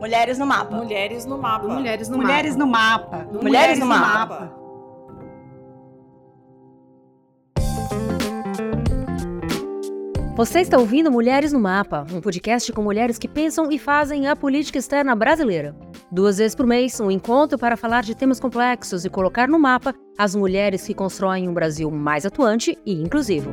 Mulheres no mapa. Mulheres no mapa. Mulheres no Mulheres mapa. no mapa. Mulheres, Mulheres no, mapa. mapa. Você está ouvindo Mulheres no Mapa, um podcast com mulheres que pensam e fazem a política externa brasileira. Duas vezes por mês, um encontro para falar de temas complexos e colocar no mapa as mulheres que constroem um Brasil mais atuante e inclusivo.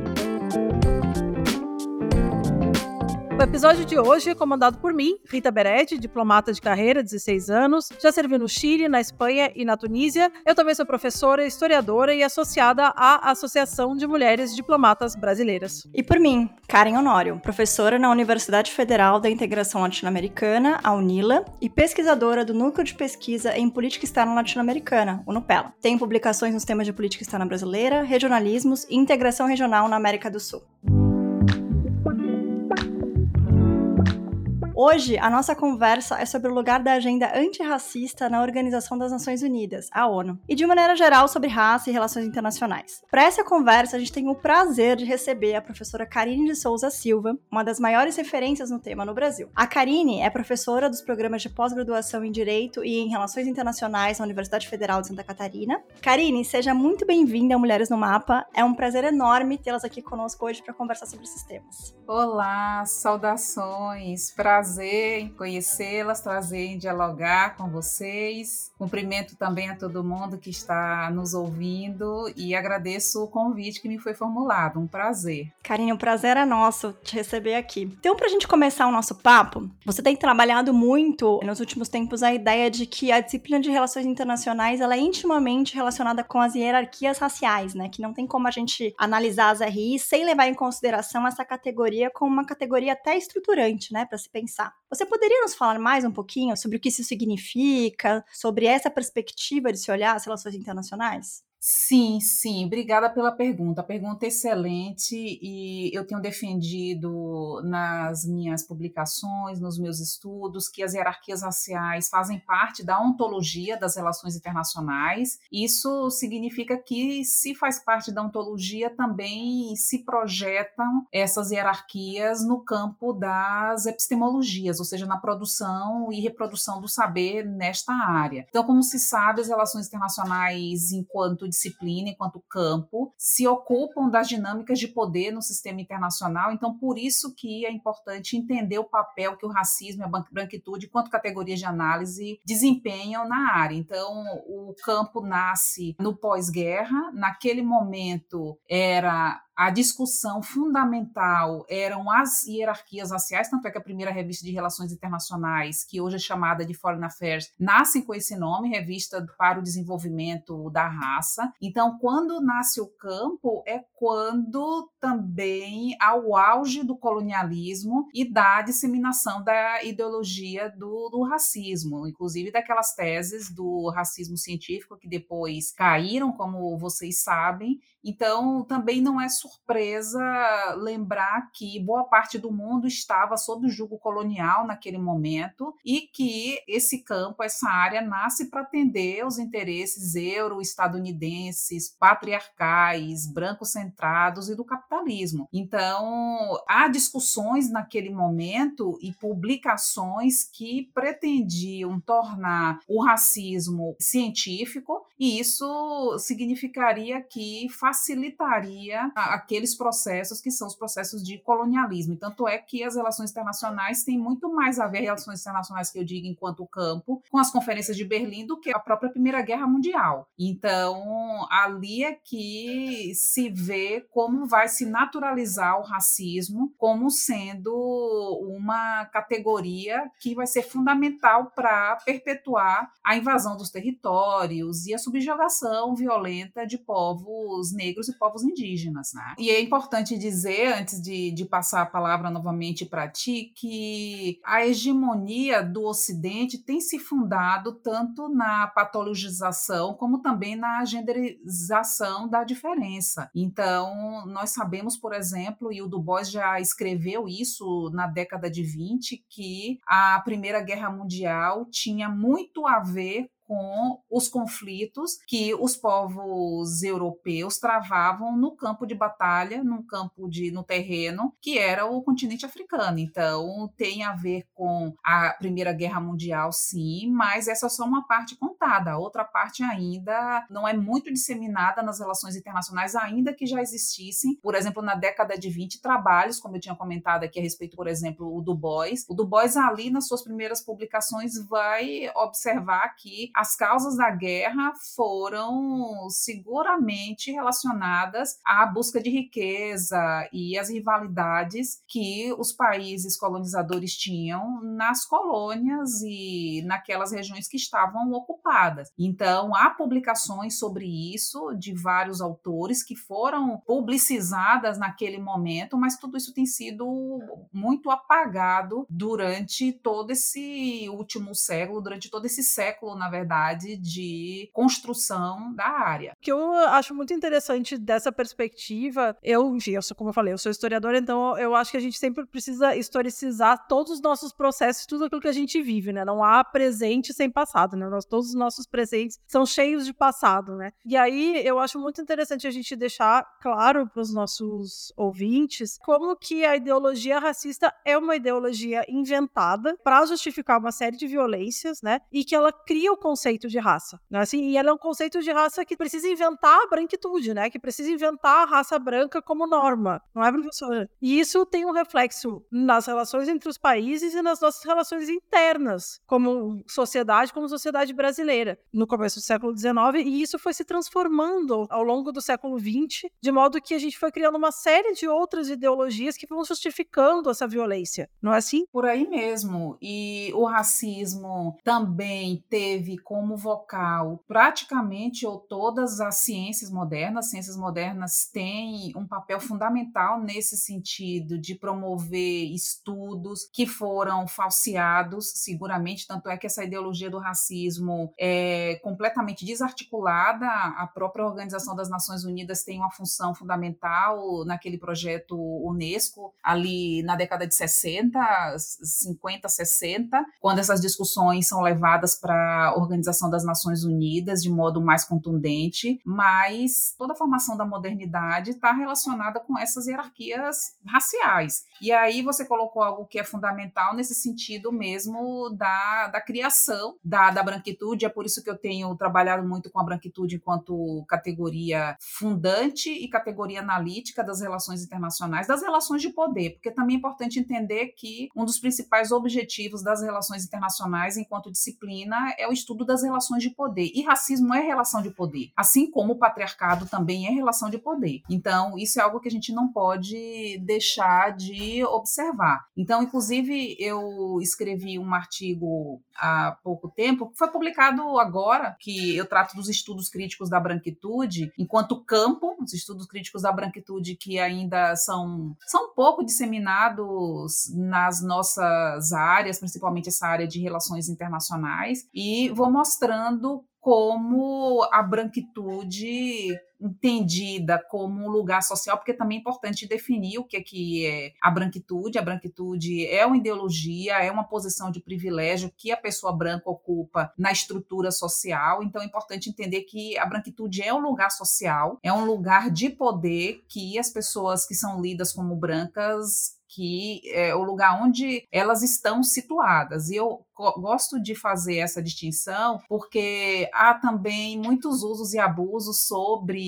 O episódio de hoje é comandado por mim, Rita Beretti, diplomata de carreira, 16 anos. Já servi no Chile, na Espanha e na Tunísia. Eu também sou professora, historiadora e associada à Associação de Mulheres Diplomatas Brasileiras. E por mim, Karen Honório, professora na Universidade Federal da Integração Latino-Americana, a UNILA, e pesquisadora do Núcleo de Pesquisa em Política Externa Latino-Americana, o NUPELA. Tenho publicações nos temas de política externa brasileira, regionalismos e integração regional na América do Sul. Hoje, a nossa conversa é sobre o lugar da agenda antirracista na Organização das Nações Unidas, a ONU, e de maneira geral sobre raça e relações internacionais. Para essa conversa, a gente tem o prazer de receber a professora Karine de Souza Silva, uma das maiores referências no tema no Brasil. A Karine é professora dos programas de pós-graduação em Direito e em Relações Internacionais na Universidade Federal de Santa Catarina. Karine, seja muito bem-vinda a Mulheres no Mapa. É um prazer enorme tê-las aqui conosco hoje para conversar sobre esses temas. Olá, saudações, prazer prazer em conhecê-las, prazer em dialogar com vocês. Cumprimento também a todo mundo que está nos ouvindo e agradeço o convite que me foi formulado. Um prazer. Karine, o um prazer é nosso te receber aqui. Então, para a gente começar o nosso papo, você tem trabalhado muito nos últimos tempos a ideia de que a disciplina de relações internacionais ela é intimamente relacionada com as hierarquias raciais, né? Que não tem como a gente analisar as RIs sem levar em consideração essa categoria como uma categoria até estruturante, né? Para se pensar pensar. Você poderia nos falar mais um pouquinho sobre o que isso significa, sobre essa perspectiva de se olhar as relações internacionais? Sim, sim, obrigada pela pergunta. A pergunta é excelente e eu tenho defendido nas minhas publicações, nos meus estudos, que as hierarquias raciais fazem parte da ontologia das relações internacionais. Isso significa que, se faz parte da ontologia, também se projetam essas hierarquias no campo das epistemologias, ou seja, na produção e reprodução do saber nesta área. Então, como se sabe, as relações internacionais, enquanto disciplina, enquanto campo, se ocupam das dinâmicas de poder no sistema internacional. Então, por isso que é importante entender o papel que o racismo e a branquitude, quanto categorias de análise, desempenham na área. Então, o campo nasce no pós-guerra. Naquele momento, era a discussão fundamental eram as hierarquias raciais, tanto é que a primeira revista de relações internacionais, que hoje é chamada de Foreign Affairs, nasce com esse nome, Revista para o Desenvolvimento da Raça. Então, quando nasce o campo, é quando também há o auge do colonialismo e da disseminação da ideologia do, do racismo, inclusive daquelas teses do racismo científico que depois caíram, como vocês sabem. Então, também não é surpresa lembrar que boa parte do mundo estava sob o jugo colonial naquele momento e que esse campo, essa área, nasce para atender os interesses euro-estadunidenses, patriarcais, branco-centrados e do capitalismo. Então, há discussões naquele momento e publicações que pretendiam tornar o racismo científico, e isso significaria que facilitaria aqueles processos que são os processos de colonialismo. E tanto é que as relações internacionais têm muito mais a ver, relações internacionais que eu digo enquanto campo, com as conferências de Berlim do que a própria Primeira Guerra Mundial. Então, ali é que se vê como vai se naturalizar o racismo como sendo uma categoria que vai ser fundamental para perpetuar a invasão dos territórios e a subjugação violenta de povos negros e povos indígenas. Né? E é importante dizer, antes de, de passar a palavra novamente para ti, que a hegemonia do Ocidente tem se fundado tanto na patologização como também na genderização da diferença. Então, nós sabemos, por exemplo, e o Du Bois já escreveu isso na década de 20, que a Primeira Guerra Mundial tinha muito a ver com os conflitos que os povos europeus travavam no campo de batalha, no campo de no terreno, que era o continente africano. Então, tem a ver com a Primeira Guerra Mundial, sim, mas essa é só uma parte contada. A outra parte ainda não é muito disseminada nas relações internacionais, ainda que já existissem, por exemplo, na década de 20, trabalhos, como eu tinha comentado aqui a respeito, por exemplo, o Du Bois. O Du Bois, ali nas suas primeiras publicações, vai observar que as causas da guerra foram seguramente relacionadas à busca de riqueza e às rivalidades que os países colonizadores tinham nas colônias e naquelas regiões que estavam ocupadas. Então, há publicações sobre isso de vários autores que foram publicizadas naquele momento, mas tudo isso tem sido muito apagado durante todo esse último século, durante todo esse século, na verdade, de construção da área. O que eu acho muito interessante dessa perspectiva, eu, enfim, eu sou, como eu falei, eu sou historiadora, então eu acho que a gente sempre precisa historicizar todos os nossos processos, tudo aquilo que a gente vive, né? Não há presente sem passado, né? Nós, todos os nossos presentes são cheios de passado, né? E aí eu acho muito interessante a gente deixar claro para os nossos ouvintes como que a ideologia racista é uma ideologia inventada para justificar uma série de violências, né? E que ela cria o conceito de raça, né? Assim, e ela é um conceito de raça que precisa inventar a branquitude, né? Que precisa inventar a raça branca como norma, não é, professora? E isso tem um reflexo nas relações entre os países e nas nossas relações internas, como sociedade, como sociedade brasileira, no começo do século XIX, e isso foi se transformando ao longo do século XX, de modo que a gente foi criando uma série de outras ideologias que vão justificando essa violência, não é assim? Por aí mesmo. E o racismo também teve como vocal praticamente ou todas as ciências modernas. Ciências modernas têm um papel fundamental nesse sentido de promover estudos que foram falseados, seguramente. Tanto é que essa ideologia do racismo é completamente desarticulada. A própria Organização das Nações Unidas tem uma função fundamental naquele projeto Unesco, ali na década de 60, 50, 60, quando essas discussões são levadas para Organização das Nações Unidas de modo mais contundente, mas toda a formação da modernidade está relacionada com essas hierarquias raciais. E aí você colocou algo que é fundamental nesse sentido mesmo da, da criação da, da branquitude, é por isso que eu tenho trabalhado muito com a branquitude enquanto categoria fundante e categoria analítica das relações internacionais, das relações de poder, porque também é importante entender que um dos principais objetivos das relações internacionais enquanto disciplina é o estudo das relações de poder. E racismo é relação de poder, assim como o patriarcado também é relação de poder. Então, isso é algo que a gente não pode deixar de observar. Então, inclusive, eu escrevi um artigo há pouco tempo, que foi publicado agora, que eu trato dos estudos críticos da branquitude, enquanto campo, os estudos críticos da branquitude que ainda são, são pouco disseminados nas nossas áreas, principalmente essa área de relações internacionais, e vou mostrando como a branquitude entendida como um lugar social, porque também é importante definir o que é, que é a branquitude. A branquitude é uma ideologia, é uma posição de privilégio que a pessoa branca ocupa na estrutura social. Então é importante entender que a branquitude é um lugar social, é um lugar de poder que as pessoas que são lidas como brancas que é o lugar onde elas estão situadas. E eu gosto de fazer essa distinção porque há também muitos usos e abusos sobre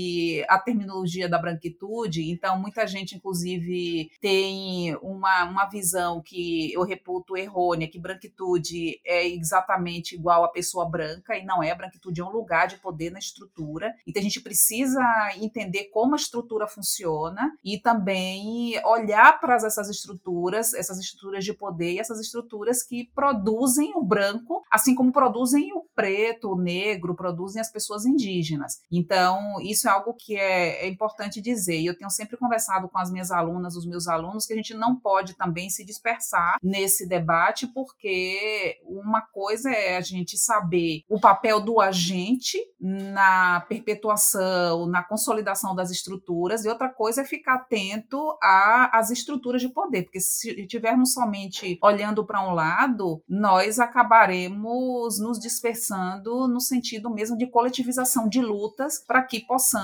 a terminologia da branquitude. Então, muita gente, inclusive, tem uma, uma visão que eu reputo errônea, que branquitude é exatamente igual a pessoa branca, e não é. A branquitude é um lugar de poder na estrutura. Então, a gente precisa entender como a estrutura funciona e também olhar para essas estruturas, essas estruturas de poder e essas estruturas que produzem o branco, assim como produzem o preto, o negro, produzem as pessoas indígenas. Então, isso algo que é, é importante dizer. E eu tenho sempre conversado com as minhas alunas, os meus alunos, que a gente não pode também se dispersar nesse debate, porque uma coisa é a gente saber o papel do agente na perpetuação, na consolidação das estruturas, e outra coisa é ficar atento às estruturas de poder, porque se estivermos somente olhando para um lado, nós acabaremos nos dispersando no sentido mesmo de coletivização de lutas para que possamos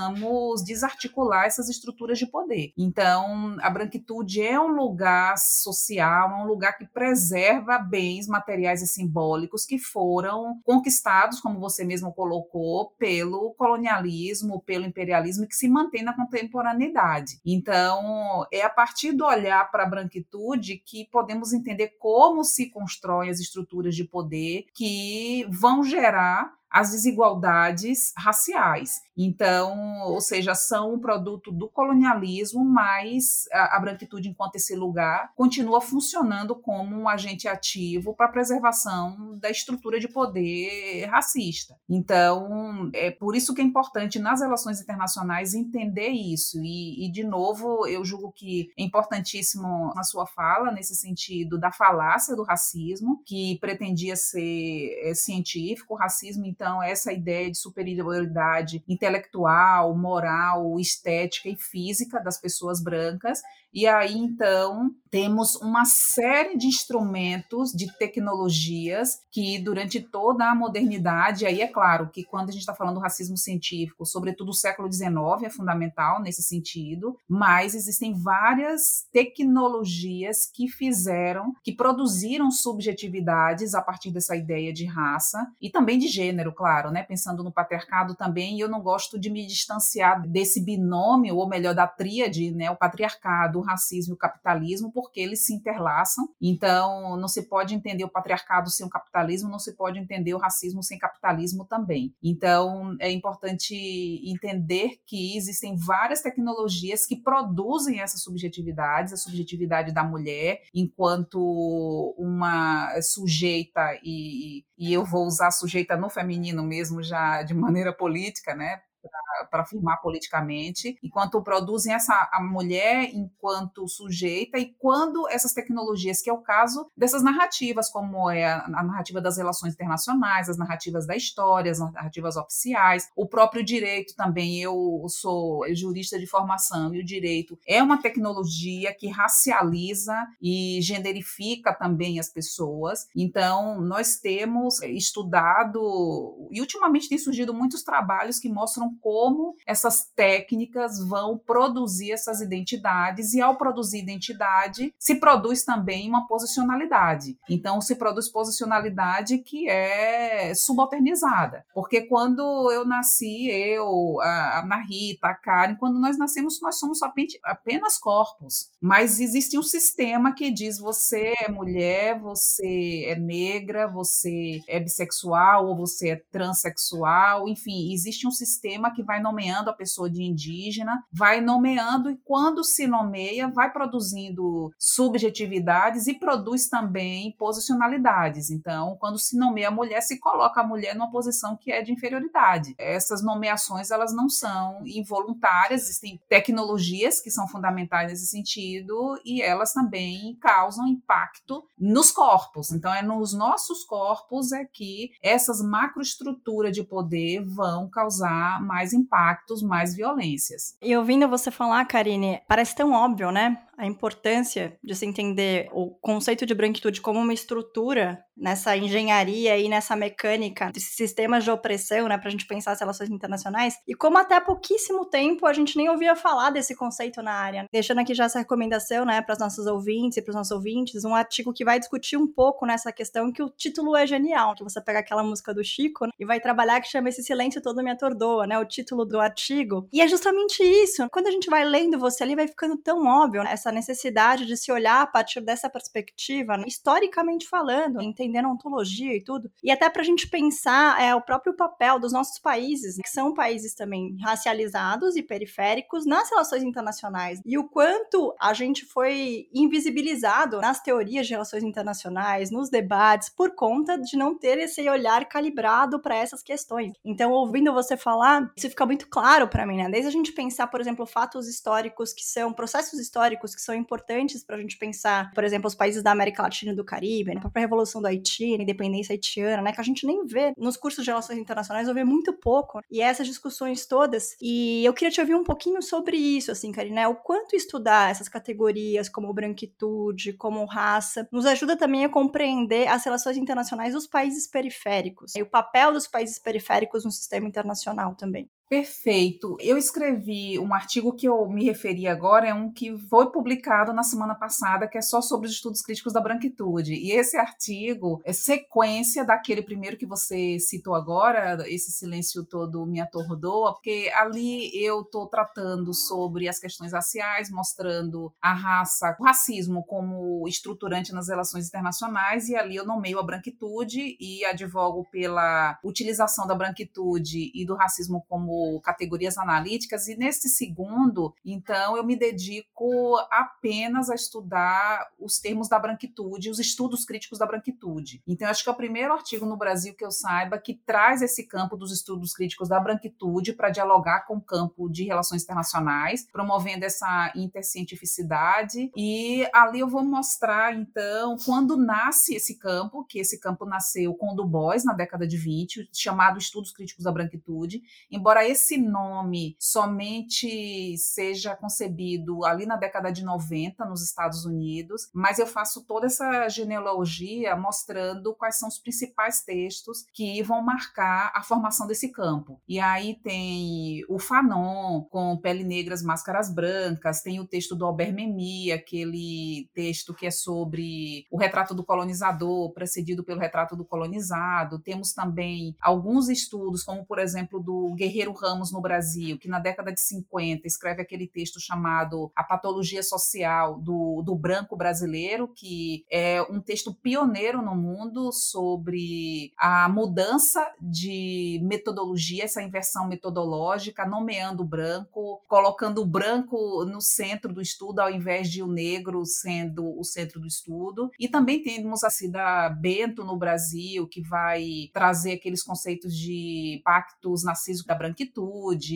desarticular essas estruturas de poder. Então, a branquitude é um lugar social, é um lugar que preserva bens materiais e simbólicos que foram conquistados, como você mesmo colocou, pelo colonialismo, pelo imperialismo que se mantém na contemporaneidade. Então, é a partir do olhar para a branquitude que podemos entender como se constroem as estruturas de poder que vão gerar as desigualdades raciais. Então, ou seja, são um produto do colonialismo, mas a, a branquitude, enquanto esse lugar, continua funcionando como um agente ativo para a preservação da estrutura de poder racista. Então, é por isso que é importante nas relações internacionais entender isso. E, e de novo, eu julgo que é importantíssimo na sua fala, nesse sentido da falácia do racismo, que pretendia ser é, científico, racismo então, essa ideia de superioridade intelectual, moral, estética e física das pessoas brancas. E aí, então, temos uma série de instrumentos, de tecnologias que, durante toda a modernidade, aí é claro que quando a gente está falando do racismo científico, sobretudo o século XIX é fundamental nesse sentido, mas existem várias tecnologias que fizeram, que produziram subjetividades a partir dessa ideia de raça e também de gênero, claro, né? Pensando no patriarcado também, eu não gosto de me distanciar desse binômio, ou melhor, da tríade, né? O patriarcado do racismo e o capitalismo, porque eles se interlaçam. Então, não se pode entender o patriarcado sem o capitalismo, não se pode entender o racismo sem capitalismo também. Então, é importante entender que existem várias tecnologias que produzem essas subjetividades, a subjetividade da mulher enquanto uma sujeita e, e eu vou usar sujeita no feminino mesmo já de maneira política, né? Para afirmar politicamente, enquanto produzem essa a mulher enquanto sujeita e quando essas tecnologias, que é o caso dessas narrativas, como é a, a narrativa das relações internacionais, as narrativas da história, as narrativas oficiais, o próprio direito também, eu sou jurista de formação e o direito é uma tecnologia que racializa e genderifica também as pessoas. Então, nós temos estudado e ultimamente tem surgido muitos trabalhos que mostram como essas técnicas vão produzir essas identidades e ao produzir identidade se produz também uma posicionalidade. Então se produz posicionalidade que é subalternizada, porque quando eu nasci, eu, a Ana Rita, a Karen, quando nós nascemos nós somos apenas corpos, mas existe um sistema que diz você é mulher, você é negra, você é bissexual ou você é transexual, enfim, existe um sistema que vai nomeando a pessoa de indígena, vai nomeando e quando se nomeia, vai produzindo subjetividades e produz também posicionalidades. Então, quando se nomeia a mulher, se coloca a mulher numa posição que é de inferioridade. Essas nomeações, elas não são involuntárias, existem tecnologias que são fundamentais nesse sentido e elas também causam impacto nos corpos. Então, é nos nossos corpos é que essas macroestruturas de poder vão causar mais impactos, mais violências. E ouvindo você falar, Karine, parece tão óbvio, né? a importância de se entender o conceito de branquitude como uma estrutura nessa engenharia e nessa mecânica desses sistemas de opressão, né, para a gente pensar as relações internacionais, e como até há pouquíssimo tempo a gente nem ouvia falar desse conceito na área. Deixando aqui já essa recomendação, né, para os nossos ouvintes e para os nossos ouvintes, um artigo que vai discutir um pouco nessa questão que o título é genial, que você pega aquela música do Chico né, e vai trabalhar que chama Esse Silêncio Todo Me Atordoa, né, o título do artigo. E é justamente isso. Quando a gente vai lendo você ali, vai ficando tão óbvio né, essa necessidade de se olhar a partir dessa perspectiva, né, historicamente falando, entendendo ontologia e tudo, e até para a gente pensar é, o próprio papel dos nossos países, que são países também racializados e periféricos nas relações internacionais, e o quanto a gente foi invisibilizado nas teorias de relações internacionais, nos debates, por conta de não ter esse olhar calibrado para essas questões. Então, ouvindo você falar, isso fica muito claro para mim, né? Desde a gente pensar, por exemplo, fatos históricos que são processos históricos que são importantes para a gente pensar, por exemplo, os países da América Latina e do Caribe, né, a própria Revolução do Haiti na independência haitiana, né? Que a gente nem vê nos cursos de relações internacionais, eu vejo muito pouco. E essas discussões todas. E eu queria te ouvir um pouquinho sobre isso, assim, Karine, o quanto estudar essas categorias como branquitude, como raça, nos ajuda também a compreender as relações internacionais dos países periféricos e o papel dos países periféricos no sistema internacional também. Perfeito. Eu escrevi um artigo que eu me referi agora, é um que foi publicado na semana passada, que é só sobre os estudos críticos da branquitude. E esse artigo é sequência daquele primeiro que você citou agora, esse silêncio todo me atordoa, porque ali eu estou tratando sobre as questões raciais, mostrando a raça, o racismo como estruturante nas relações internacionais, e ali eu nomeio a branquitude e advogo pela utilização da branquitude e do racismo como categorias analíticas, e nesse segundo, então, eu me dedico apenas a estudar os termos da branquitude, os estudos críticos da branquitude. Então, acho que é o primeiro artigo no Brasil que eu saiba que traz esse campo dos estudos críticos da branquitude para dialogar com o campo de relações internacionais, promovendo essa intercientificidade. E ali eu vou mostrar, então, quando nasce esse campo, que esse campo nasceu com o Du Bois na década de 20, chamado Estudos Críticos da Branquitude, embora esse nome somente seja concebido ali na década de 90 nos Estados Unidos, mas eu faço toda essa genealogia mostrando quais são os principais textos que vão marcar a formação desse campo. E aí tem o Fanon com Pele Negras, Máscaras Brancas, tem o texto do Albert Memmi, aquele texto que é sobre o retrato do colonizador, precedido pelo retrato do colonizado. Temos também alguns estudos, como por exemplo do Guerreiro Ramos no Brasil, que na década de 50 escreve aquele texto chamado A Patologia Social do, do Branco Brasileiro, que é um texto pioneiro no mundo sobre a mudança de metodologia, essa inversão metodológica, nomeando o branco, colocando o branco no centro do estudo, ao invés de o negro sendo o centro do estudo. E também temos a Cida Bento no Brasil, que vai trazer aqueles conceitos de pactos narcisos da branquitude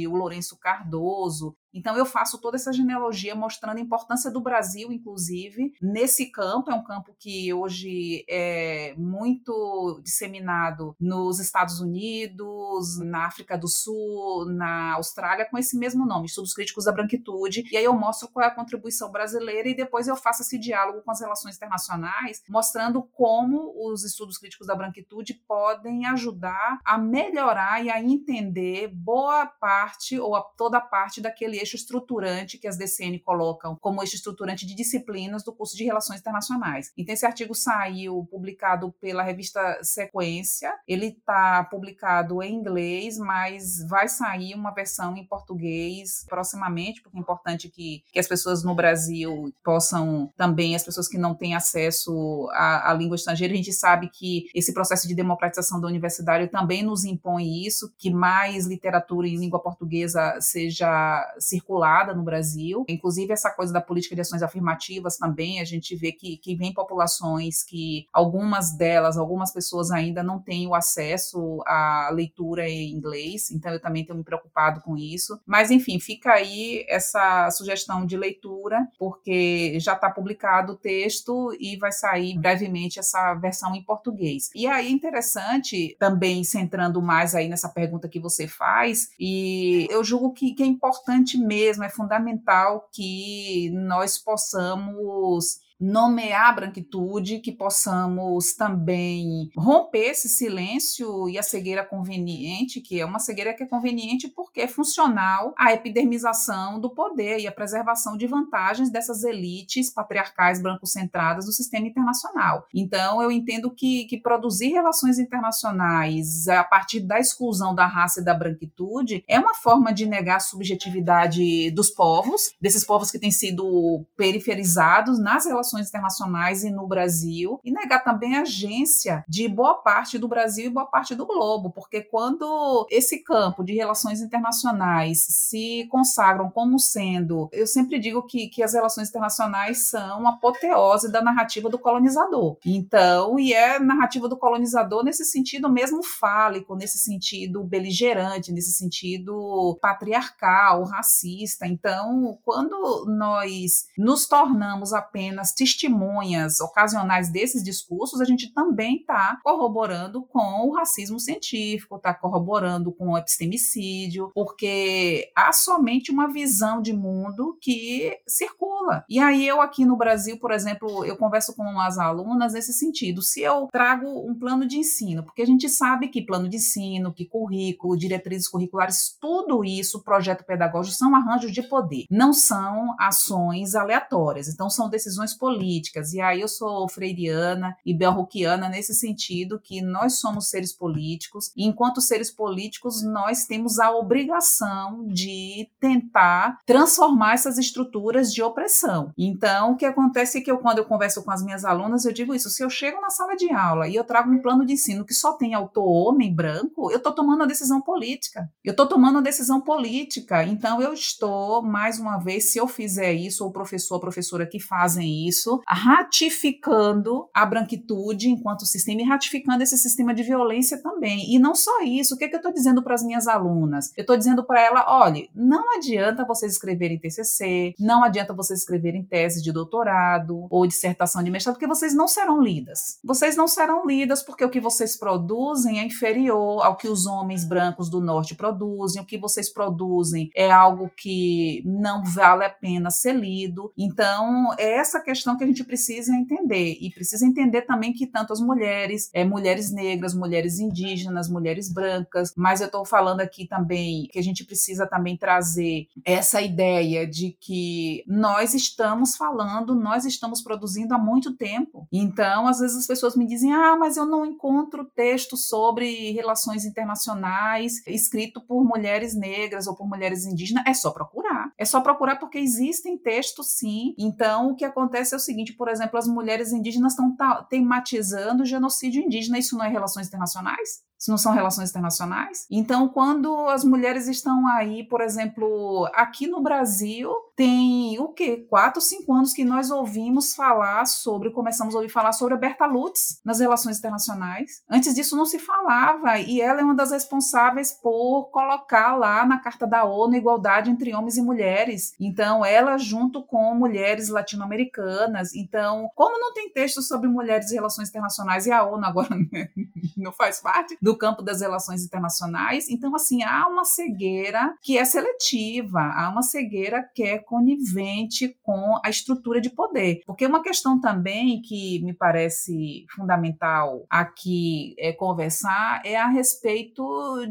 o Lourenço Cardoso, então, eu faço toda essa genealogia mostrando a importância do Brasil, inclusive, nesse campo. É um campo que hoje é muito disseminado nos Estados Unidos, na África do Sul, na Austrália, com esse mesmo nome, Estudos Críticos da Branquitude. E aí eu mostro qual é a contribuição brasileira e depois eu faço esse diálogo com as relações internacionais, mostrando como os estudos críticos da branquitude podem ajudar a melhorar e a entender boa parte ou a toda parte daquele eixo estruturante que as DCN colocam como eixo estruturante de disciplinas do curso de Relações Internacionais. Então, esse artigo saiu publicado pela revista Sequência, ele está publicado em inglês, mas vai sair uma versão em português proximamente, porque é importante que, que as pessoas no Brasil possam também, as pessoas que não têm acesso à, à língua estrangeira, a gente sabe que esse processo de democratização da universidade também nos impõe isso, que mais literatura em língua portuguesa seja circulada no Brasil. Inclusive, essa coisa da política de ações afirmativas também, a gente vê que, que vem populações que algumas delas, algumas pessoas ainda não têm o acesso à leitura em inglês, então eu também tenho me preocupado com isso. Mas, enfim, fica aí essa sugestão de leitura, porque já está publicado o texto e vai sair brevemente essa versão em português. E aí, interessante, também centrando mais aí nessa pergunta que você faz, e eu julgo que, que é importante mesmo, é fundamental que nós possamos nomear a branquitude, que possamos também romper esse silêncio e a cegueira conveniente, que é uma cegueira que é conveniente porque é funcional à epidermização do poder e à preservação de vantagens dessas elites patriarcais branco-centradas do sistema internacional. Então, eu entendo que, que produzir relações internacionais a partir da exclusão da raça e da branquitude é uma forma de negar a subjetividade dos povos, desses povos que têm sido periferizados nas relações relações internacionais e no Brasil, e negar também a agência de boa parte do Brasil e boa parte do globo, porque quando esse campo de relações internacionais se consagram como sendo, eu sempre digo que, que as relações internacionais são a apoteose da narrativa do colonizador. Então, e é narrativa do colonizador nesse sentido mesmo fálico, nesse sentido beligerante, nesse sentido patriarcal, racista. Então, quando nós nos tornamos apenas testemunhas ocasionais desses discursos, a gente também está corroborando com o racismo científico, está corroborando com o epistemicídio, porque há somente uma visão de mundo que circula. E aí eu aqui no Brasil, por exemplo, eu converso com as alunas nesse sentido. Se eu trago um plano de ensino, porque a gente sabe que plano de ensino, que currículo, diretrizes curriculares, tudo isso, projeto pedagógico, são arranjos de poder, não são ações aleatórias. Então são decisões políticas. E aí eu sou freiriana e belruquiana nesse sentido que nós somos seres políticos e enquanto seres políticos nós temos a obrigação de tentar transformar essas estruturas de opressão. Então, o que acontece é que eu, quando eu converso com as minhas alunas, eu digo isso: se eu chego na sala de aula e eu trago um plano de ensino que só tem autor homem branco, eu estou tomando uma decisão política. Eu estou tomando uma decisão política. Então, eu estou, mais uma vez, se eu fizer isso, ou o professor, a professora que fazem isso, ratificando a branquitude enquanto sistema e ratificando esse sistema de violência também. E não só isso, o que, é que eu estou dizendo para as minhas alunas? Eu estou dizendo para ela: olha, não adianta vocês escreverem TCC, não adianta vocês escreverem tese de doutorado ou dissertação de mestrado, porque vocês não serão lidas. Vocês não serão lidas porque o que vocês produzem é inferior ao que os homens brancos do norte produzem, o que vocês produzem é algo que não vale a pena ser lido. Então, é essa questão que a gente precisa entender. E precisa entender também que tanto as mulheres, é, mulheres negras, mulheres indígenas, mulheres brancas, mas eu estou falando aqui também que a gente precisa também trazer essa ideia de que nós estamos falando, nós estamos produzindo há muito tempo. Então, às vezes as pessoas me dizem: ah, mas eu não encontro texto sobre relações internacionais escrito por mulheres negras ou por mulheres indígenas. É só procurar. É só procurar porque existem textos sim. Então, o que acontece é o seguinte: por exemplo, as mulheres indígenas estão tematizando o genocídio indígena. Isso não é relações internacionais? se não são relações internacionais. Então, quando as mulheres estão aí, por exemplo, aqui no Brasil, tem o quê? Quatro, cinco anos que nós ouvimos falar sobre, começamos a ouvir falar sobre a Berta Lutz nas relações internacionais. Antes disso não se falava, e ela é uma das responsáveis por colocar lá na Carta da ONU igualdade entre homens e mulheres. Então, ela junto com mulheres latino-americanas. Então, como não tem texto sobre mulheres e relações internacionais, e a ONU agora não faz parte do campo das relações internacionais, então, assim, há uma cegueira que é seletiva, há uma cegueira que é conivente com a estrutura de poder. Porque uma questão também que me parece fundamental aqui é, conversar é a respeito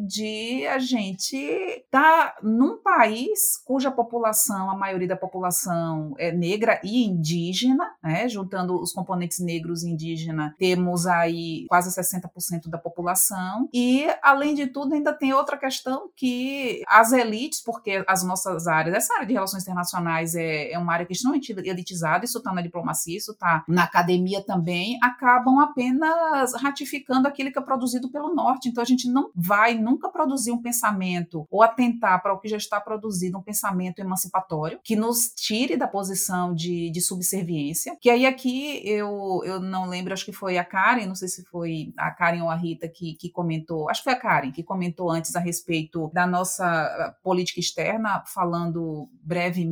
de a gente estar tá num país cuja população, a maioria da população é negra e indígena, né? juntando os componentes negros e indígena, temos aí quase 60% da população. E, além de tudo, ainda tem outra questão que as elites, porque as nossas áreas, essa área de relações internacionais, internacionais é, é uma área que é extremamente elitizada, isso está na diplomacia, isso está na academia também, acabam apenas ratificando aquilo que é produzido pelo Norte. Então a gente não vai nunca produzir um pensamento ou atentar para o que já está produzido, um pensamento emancipatório, que nos tire da posição de, de subserviência. Que aí aqui eu, eu não lembro, acho que foi a Karen, não sei se foi a Karen ou a Rita que, que comentou, acho que foi a Karen que comentou antes a respeito da nossa política externa, falando brevemente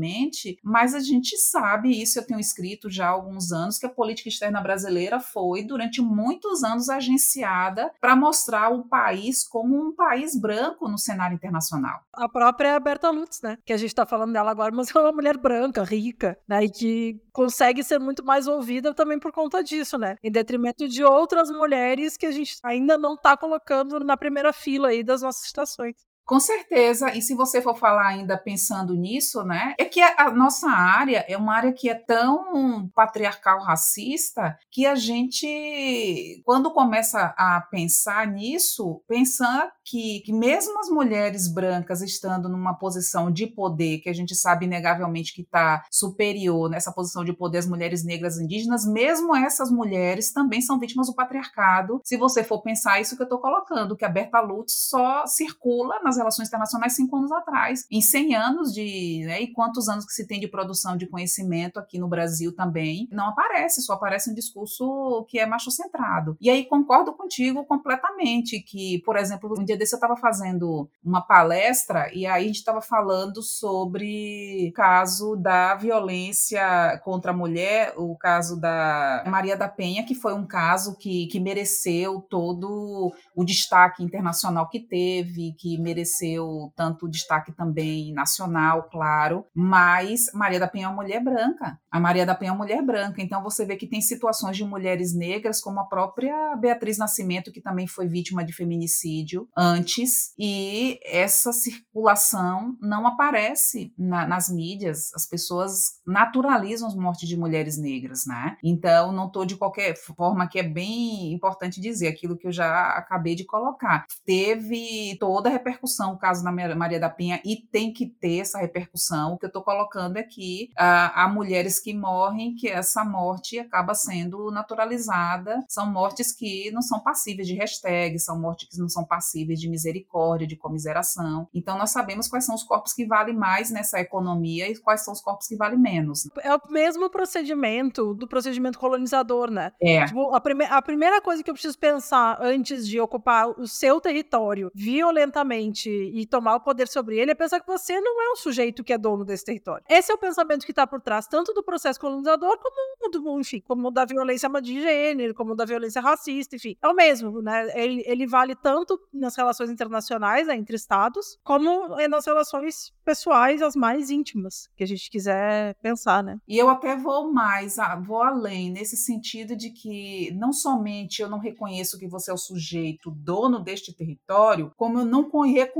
mas a gente sabe, isso eu tenho escrito já há alguns anos, que a política externa brasileira foi, durante muitos anos, agenciada para mostrar o país como um país branco no cenário internacional. A própria Berta Lutz, né? Que a gente está falando dela agora, mas é uma mulher branca, rica, né? E que consegue ser muito mais ouvida também por conta disso, né? Em detrimento de outras mulheres que a gente ainda não está colocando na primeira fila aí das nossas estações. Com certeza, e se você for falar ainda pensando nisso, né, é que a nossa área é uma área que é tão patriarcal racista que a gente, quando começa a pensar nisso, pensar que, que mesmo as mulheres brancas estando numa posição de poder, que a gente sabe inegavelmente que está superior nessa posição de poder às mulheres negras indígenas, mesmo essas mulheres também são vítimas do patriarcado. Se você for pensar isso que eu estou colocando, que a Berta Lutz só circula nas relações internacionais cinco anos atrás. Em 100 anos de. Né, e quantos anos que se tem de produção de conhecimento aqui no Brasil também, não aparece, só aparece um discurso que é macho-centrado. E aí concordo contigo completamente que, por exemplo, um dia desse eu estava fazendo uma palestra e aí a gente estava falando sobre o caso da violência contra a mulher, o caso da Maria da Penha, que foi um caso que, que mereceu todo o destaque internacional que teve, que mereceu tanto destaque também nacional, claro, mas Maria da Penha é uma mulher branca. A Maria da Penha é uma mulher branca, então você vê que tem situações de mulheres negras, como a própria Beatriz Nascimento, que também foi vítima de feminicídio antes, e essa circulação não aparece na, nas mídias, as pessoas naturalizam as mortes de mulheres negras, né? Então, não estou de qualquer forma que é bem importante dizer aquilo que eu já acabei de colocar. Teve toda a repercussão o caso da Maria da Penha e tem que ter essa repercussão. O que eu estou colocando é que há, há mulheres que morrem, que essa morte acaba sendo naturalizada. São mortes que não são passíveis de hashtag, são mortes que não são passíveis de misericórdia, de comiseração. Então, nós sabemos quais são os corpos que valem mais nessa economia e quais são os corpos que valem menos. É o mesmo procedimento do procedimento colonizador, né? É. Tipo, a, prime a primeira coisa que eu preciso pensar antes de ocupar o seu território violentamente e tomar o poder sobre ele é pensar que você não é um sujeito que é dono desse território. Esse é o pensamento que está por trás tanto do processo colonizador como do, enfim, como da violência de gênero, como da violência racista, enfim. É o mesmo, né? Ele, ele vale tanto nas relações internacionais, né, entre estados, como nas relações pessoais, as mais íntimas, que a gente quiser pensar, né? E eu até vou mais, vou além, nesse sentido de que não somente eu não reconheço que você é o sujeito dono deste território, como eu não reconheço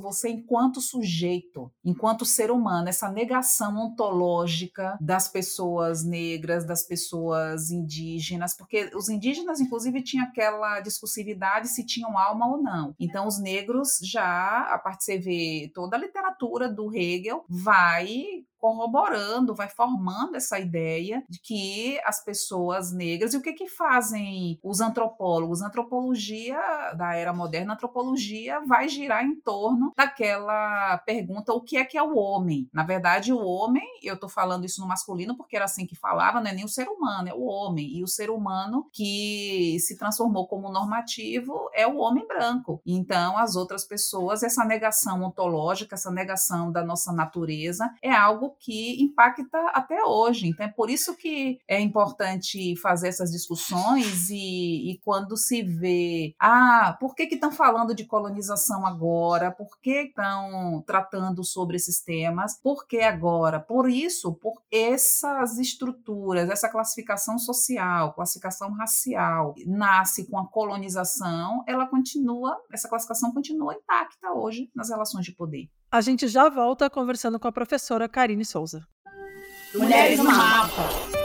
você enquanto sujeito, enquanto ser humano, essa negação ontológica das pessoas negras, das pessoas indígenas, porque os indígenas, inclusive, tinham aquela discursividade se tinham alma ou não. Então, os negros já, a parte de você vê toda a literatura do Hegel, vai corroborando, vai formando essa ideia de que as pessoas negras e o que que fazem os antropólogos? Antropologia da era moderna, antropologia vai girar em torno daquela pergunta: o que é que é o homem? Na verdade, o homem, eu estou falando isso no masculino porque era assim que falava, não é nem o ser humano, é o homem. E o ser humano que se transformou como normativo é o homem branco. Então, as outras pessoas, essa negação ontológica, essa negação da nossa natureza é algo que impacta até hoje. Então, é por isso que é importante fazer essas discussões e, e quando se vê, ah, por que estão falando de colonização agora? Por que estão tratando sobre esses temas? Por que agora? Por isso, por essas estruturas, essa classificação social, classificação racial, nasce com a colonização, ela continua, essa classificação continua intacta hoje nas relações de poder. A gente já volta conversando com a professora Karine Souza. Mulheres no Mapa.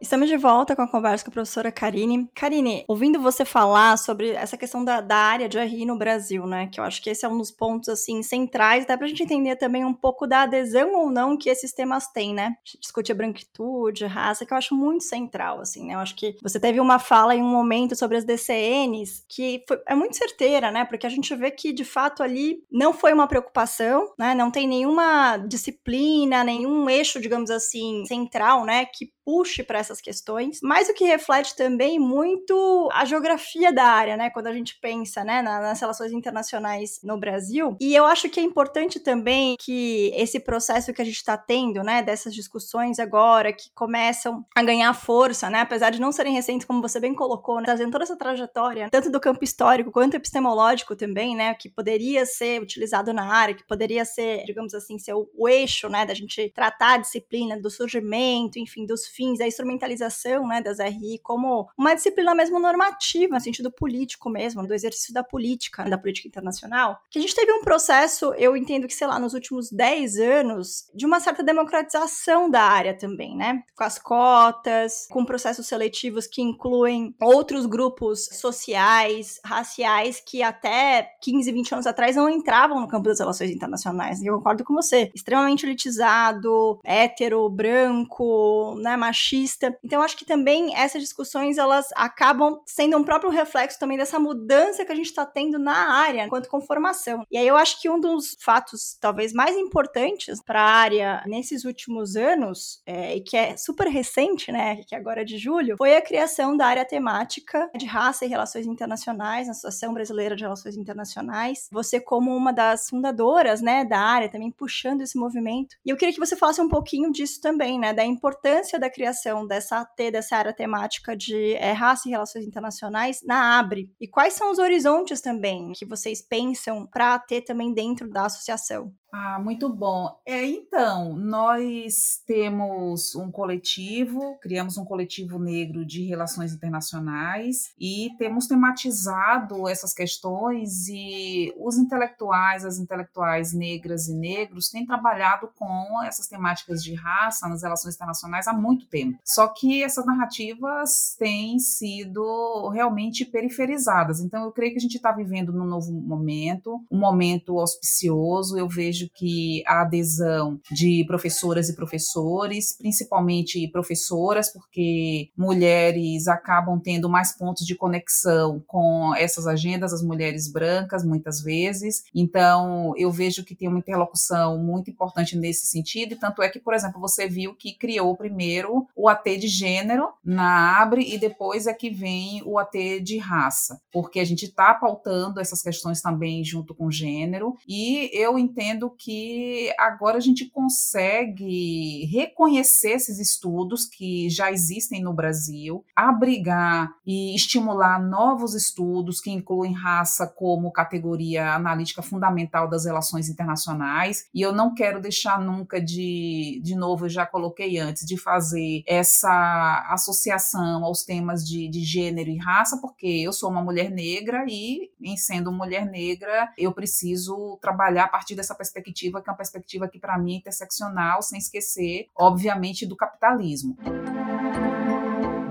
Estamos de volta com a conversa com a professora Karine. Karine, ouvindo você falar sobre essa questão da, da área de RI no Brasil, né? Que eu acho que esse é um dos pontos, assim, centrais, dá pra gente entender também um pouco da adesão ou não que esses temas têm, né? A gente discute a branquitude, raça, que eu acho muito central, assim, né? Eu acho que você teve uma fala em um momento sobre as DCNs que foi, é muito certeira, né? Porque a gente vê que, de fato, ali não foi uma preocupação, né? Não tem nenhuma disciplina, nenhum eixo, digamos assim, central, né? Que puxe para essas questões, mas o que reflete também muito a geografia da área, né? Quando a gente pensa, né, nas relações internacionais no Brasil. E eu acho que é importante também que esse processo que a gente está tendo, né, dessas discussões agora, que começam a ganhar força, né, apesar de não serem recentes, como você bem colocou, né, trazendo toda essa trajetória, tanto do campo histórico quanto epistemológico também, né, que poderia ser utilizado na área, que poderia ser, digamos assim, ser o, o eixo, né, da gente tratar a disciplina do surgimento, enfim, dos fins, a instrumentalização né, das RI como uma disciplina mesmo normativa, no sentido político mesmo, do exercício da política, da política internacional, que a gente teve um processo, eu entendo que, sei lá, nos últimos 10 anos, de uma certa democratização da área também, né? Com as cotas, com processos seletivos que incluem outros grupos sociais, raciais, que até 15, 20 anos atrás não entravam no campo das relações internacionais. Eu concordo com você. Extremamente elitizado, hétero, branco, né? Machista. Então, acho que também essas discussões elas acabam sendo um próprio reflexo também dessa mudança que a gente está tendo na área enquanto conformação. E aí eu acho que um dos fatos talvez mais importantes para a área nesses últimos anos, é, e que é super recente, né, que agora é de julho, foi a criação da área temática de raça e relações internacionais na Associação Brasileira de Relações Internacionais. Você como uma das fundadoras, né, da área, também puxando esse movimento. E eu queria que você falasse um pouquinho disso também, né, da importância da criação dessa AT, dessa área temática de é, raça e relações internacionais na ABRE. E quais são os horizontes também que vocês pensam para ter também dentro da associação? Ah, muito bom. É, então, nós temos um coletivo, criamos um coletivo negro de relações internacionais e temos tematizado essas questões e os intelectuais, as intelectuais negras e negros têm trabalhado com essas temáticas de raça nas relações internacionais há muito tempo. Só que essas narrativas têm sido realmente periferizadas. Então, eu creio que a gente está vivendo num novo momento, um momento auspicioso. Eu vejo vejo que a adesão de professoras e professores, principalmente professoras, porque mulheres acabam tendo mais pontos de conexão com essas agendas, as mulheres brancas, muitas vezes. Então, eu vejo que tem uma interlocução muito importante nesse sentido, e tanto é que, por exemplo, você viu que criou primeiro o AT de gênero na Abre e depois é que vem o AT de raça, porque a gente está pautando essas questões também junto com gênero, e eu entendo que agora a gente consegue reconhecer esses estudos que já existem no Brasil, abrigar e estimular novos estudos que incluem raça como categoria analítica fundamental das relações internacionais. E eu não quero deixar nunca de, de novo, eu já coloquei antes, de fazer essa associação aos temas de, de gênero e raça, porque eu sou uma mulher negra e, em sendo mulher negra, eu preciso trabalhar a partir dessa perspectiva perspectiva, que é uma perspectiva que, para mim, é interseccional, sem esquecer, obviamente, do capitalismo.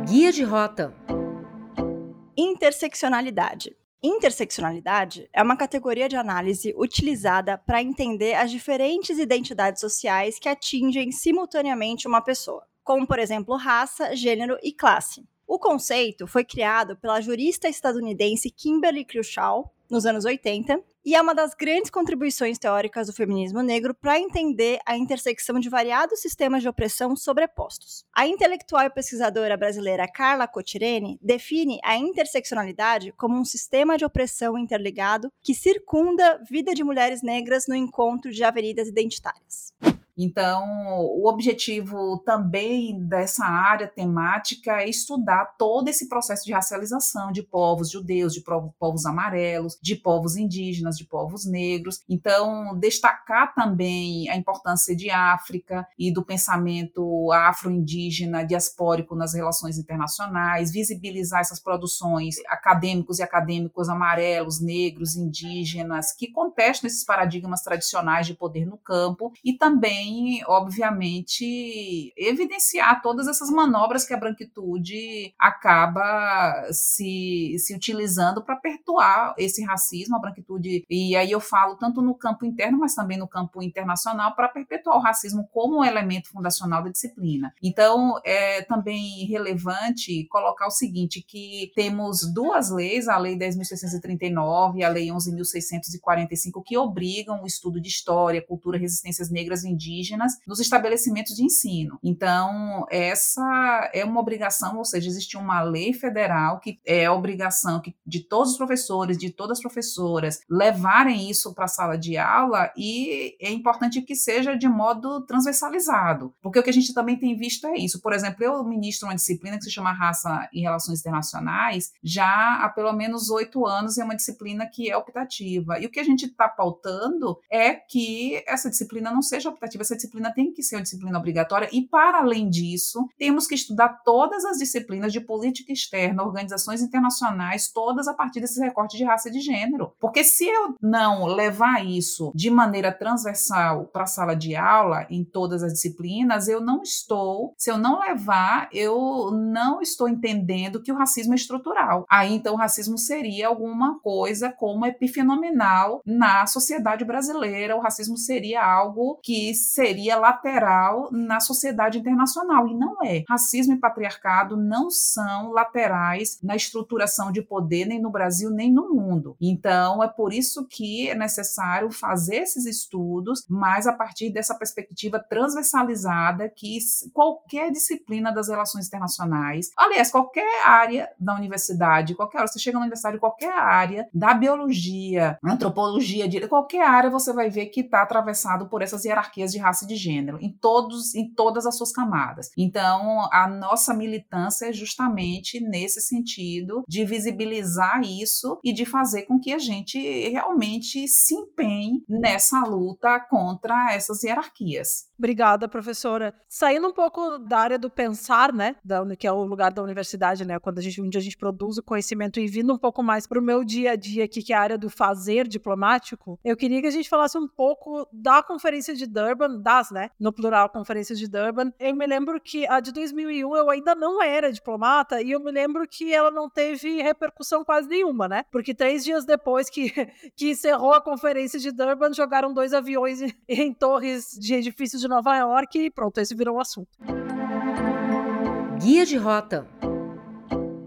Guia de rota. Interseccionalidade. Interseccionalidade é uma categoria de análise utilizada para entender as diferentes identidades sociais que atingem simultaneamente uma pessoa, como, por exemplo, raça, gênero e classe. O conceito foi criado pela jurista estadunidense Kimberly Crenshaw nos anos 80 e é uma das grandes contribuições teóricas do feminismo negro para entender a intersecção de variados sistemas de opressão sobrepostos. A intelectual e pesquisadora brasileira Carla Cotirene define a interseccionalidade como um sistema de opressão interligado que circunda vida de mulheres negras no encontro de avenidas identitárias. Então, o objetivo também dessa área temática é estudar todo esse processo de racialização de povos judeus, de povos amarelos, de povos indígenas, de povos negros. Então, destacar também a importância de África e do pensamento afro-indígena diaspórico nas relações internacionais, visibilizar essas produções acadêmicos e acadêmicos amarelos, negros, indígenas, que contestam esses paradigmas tradicionais de poder no campo e também obviamente, evidenciar todas essas manobras que a branquitude acaba se, se utilizando para perpetuar esse racismo, a branquitude, e aí eu falo tanto no campo interno, mas também no campo internacional, para perpetuar o racismo como um elemento fundacional da disciplina. Então, é também relevante colocar o seguinte, que temos duas leis, a Lei 10.639 e a Lei 11.645, que obrigam o estudo de história, cultura, resistências negras indígenas indígenas nos estabelecimentos de ensino. Então, essa é uma obrigação, ou seja, existe uma lei federal que é a obrigação de todos os professores, de todas as professoras, levarem isso para a sala de aula e é importante que seja de modo transversalizado, porque o que a gente também tem visto é isso. Por exemplo, eu ministro uma disciplina que se chama Raça e Relações Internacionais já há pelo menos oito anos, e é uma disciplina que é optativa. E o que a gente está pautando é que essa disciplina não seja optativa, essa disciplina tem que ser uma disciplina obrigatória e, para além disso, temos que estudar todas as disciplinas de política externa, organizações internacionais, todas a partir desses recortes de raça e de gênero. Porque se eu não levar isso de maneira transversal para a sala de aula, em todas as disciplinas, eu não estou, se eu não levar, eu não estou entendendo que o racismo é estrutural. Aí, então, o racismo seria alguma coisa como epifenomenal na sociedade brasileira, o racismo seria algo que seria lateral na sociedade internacional. E não é. Racismo e patriarcado não são laterais na estruturação de poder, nem no Brasil, nem no mundo. Então, é por isso que é necessário fazer esses estudos, mas a partir dessa perspectiva transversalizada que qualquer disciplina das relações internacionais, aliás, qualquer área da universidade, qualquer hora, você chega na universidade, qualquer área da biologia, antropologia, qualquer área, você vai ver que está atravessado por essas hierarquias de raça e de gênero, em todos, em todas as suas camadas. Então, a nossa militância é justamente nesse sentido de visibilizar isso e de fazer com que a gente realmente se empenhe nessa luta contra essas hierarquias. Obrigada, professora. Saindo um pouco da área do pensar, né, da, que é o lugar da universidade, né, quando a gente, onde a gente produz o conhecimento e vindo um pouco mais para o meu dia a dia aqui, que é a área do fazer diplomático, eu queria que a gente falasse um pouco da conferência de Durban, das, né, no plural, conferência de Durban. Eu me lembro que a de 2001 eu ainda não era diplomata e eu me lembro que ela não teve repercussão quase nenhuma, né, porque três dias depois que, que encerrou a conferência de Durban, jogaram dois aviões em, em torres de edifícios de de Nova York e pronto, esse virou o assunto. Guia de Rota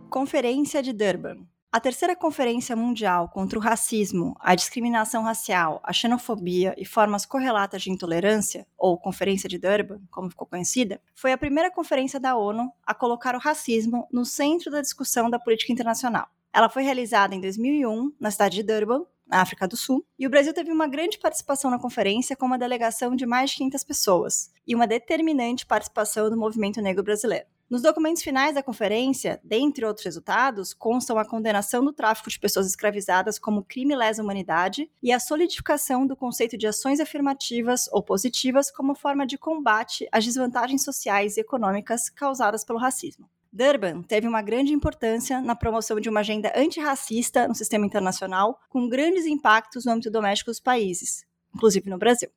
Conferência de Durban a terceira Conferência Mundial contra o Racismo, a Discriminação Racial, a Xenofobia e Formas Correlatas de Intolerância, ou Conferência de Durban, como ficou conhecida, foi a primeira conferência da ONU a colocar o racismo no centro da discussão da política internacional. Ela foi realizada em 2001 na cidade de Durban, na África do Sul, e o Brasil teve uma grande participação na conferência com uma delegação de mais de 500 pessoas e uma determinante participação do movimento negro brasileiro. Nos documentos finais da conferência, dentre outros resultados, constam a condenação do tráfico de pessoas escravizadas como crime lesa humanidade e a solidificação do conceito de ações afirmativas ou positivas como forma de combate às desvantagens sociais e econômicas causadas pelo racismo. Durban teve uma grande importância na promoção de uma agenda antirracista no sistema internacional, com grandes impactos no âmbito doméstico dos países, inclusive no Brasil.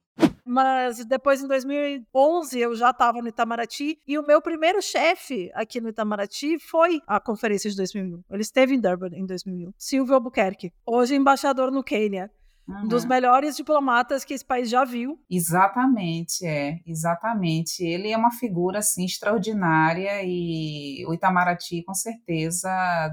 Mas depois, em 2011, eu já estava no Itamaraty e o meu primeiro chefe aqui no Itamaraty foi a conferência de 2001. Ele esteve em Durban em 2001. Silvio Albuquerque, hoje embaixador no Quênia. Uhum. dos melhores diplomatas que esse país já viu. Exatamente, é, exatamente. Ele é uma figura assim extraordinária e o Itamaraty com certeza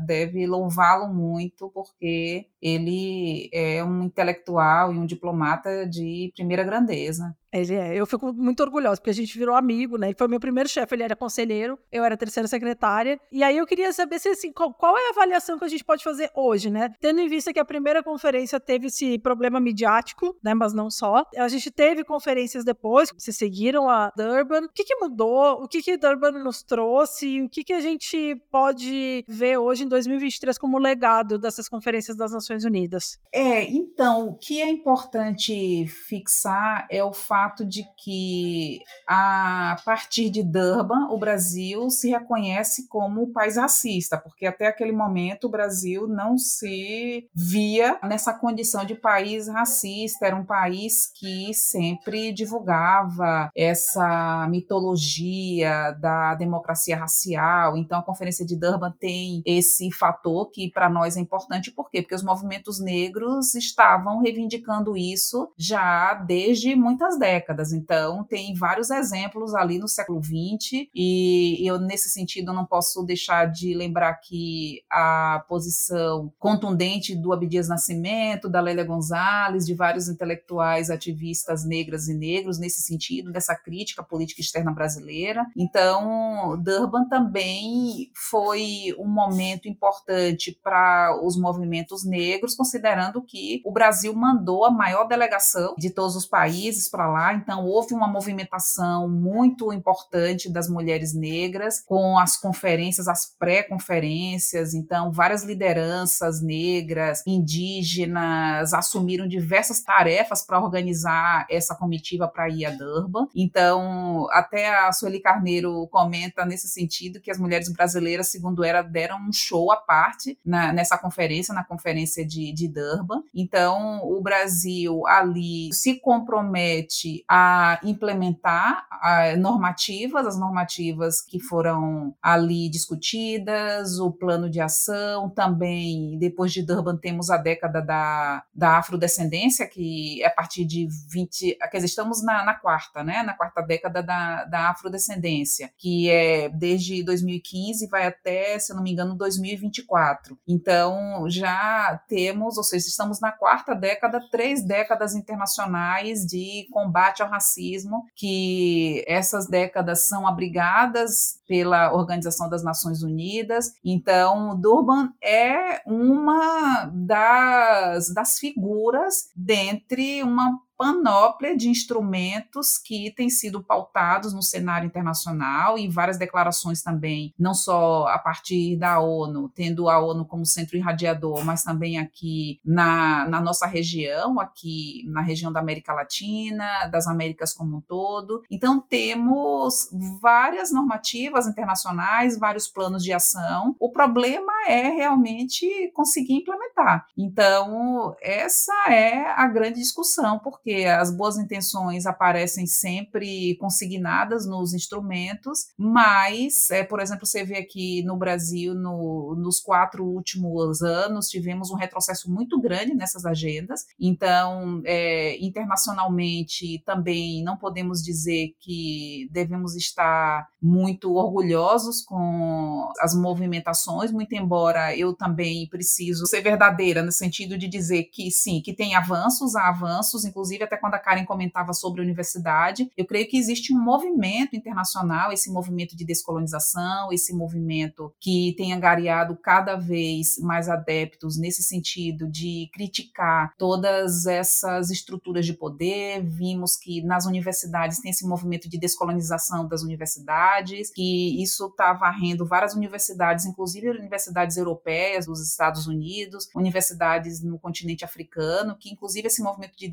deve louvá-lo muito porque ele é um intelectual e um diplomata de primeira grandeza. Ele é. Eu fico muito orgulhosa, porque a gente virou amigo, né? Ele foi meu primeiro chefe, ele era conselheiro, eu era terceira secretária. E aí eu queria saber se, assim, qual, qual, é a avaliação que a gente pode fazer hoje, né? Tendo em vista que a primeira conferência teve esse problema midiático, né? Mas não só. A gente teve conferências depois, que se seguiram a Durban. O que, que mudou? O que, que Durban nos trouxe? O que, que a gente pode ver hoje em 2023 como legado dessas conferências das Nações Unidas? É, então, o que é importante fixar é o fato fato de que, a partir de Durban, o Brasil se reconhece como país racista, porque até aquele momento o Brasil não se via nessa condição de país racista, era um país que sempre divulgava essa mitologia da democracia racial. Então, a Conferência de Durban tem esse fator que para nós é importante, por quê? Porque os movimentos negros estavam reivindicando isso já desde muitas décadas décadas. Então, tem vários exemplos ali no século XX, e eu, nesse sentido, não posso deixar de lembrar que a posição contundente do Abdias Nascimento, da Lélia Gonzalez, de vários intelectuais ativistas negras e negros, nesse sentido, dessa crítica política externa brasileira. Então, Durban também foi um momento importante para os movimentos negros, considerando que o Brasil mandou a maior delegação de todos os países para lá Então, houve uma movimentação muito importante das mulheres negras, com as conferências, as pré-conferências. Então, várias lideranças negras, indígenas, assumiram diversas tarefas para organizar essa comitiva para ir a Durban. Então, até a Sueli Carneiro comenta nesse sentido que as mulheres brasileiras, segundo ela, deram um show à parte na, nessa conferência, na conferência de, de Durban. Então, o Brasil ali se compromete bastante a implementar a, normativas, as normativas que foram ali discutidas, o plano de ação, também depois de Durban temos a década da, da afrodescendência, que é a partir de 20, quer dizer, estamos na, na quarta, né, na quarta década da, da afrodescendência, que é desde 2015 vai até, se eu não me engano, 2024. Então, já temos, ou seja, estamos na quarta década, três décadas internacionais de combate ao racismo, que essas décadas são abrigadas pela Organização das Nações Unidas. Então, Durban é uma das, das figuras dentre uma panóplia de instrumentos que têm sido pautados no cenário internacional e várias declarações também, não só a partir da ONU, tendo a ONU como centro irradiador, mas também aqui na, na nossa região, aqui na região da América Latina, das Américas como um todo. Então, temos várias normativas internacionais, vários planos de ação. O problema é realmente conseguir implementar. Então, essa é a grande discussão, porque porque as boas intenções aparecem sempre consignadas nos instrumentos, mas, é, por exemplo, você vê aqui no Brasil, no, nos quatro últimos anos, tivemos um retrocesso muito grande nessas agendas, então, é, internacionalmente, também não podemos dizer que devemos estar muito orgulhosos com as movimentações, muito embora eu também preciso ser verdadeira no sentido de dizer que sim, que tem avanços, há avanços, inclusive inclusive até quando a Karen comentava sobre a universidade, eu creio que existe um movimento internacional, esse movimento de descolonização, esse movimento que tem angariado cada vez mais adeptos nesse sentido de criticar todas essas estruturas de poder. Vimos que nas universidades tem esse movimento de descolonização das universidades, que isso está varrendo várias universidades, inclusive universidades europeias, dos Estados Unidos, universidades no continente africano, que inclusive esse movimento de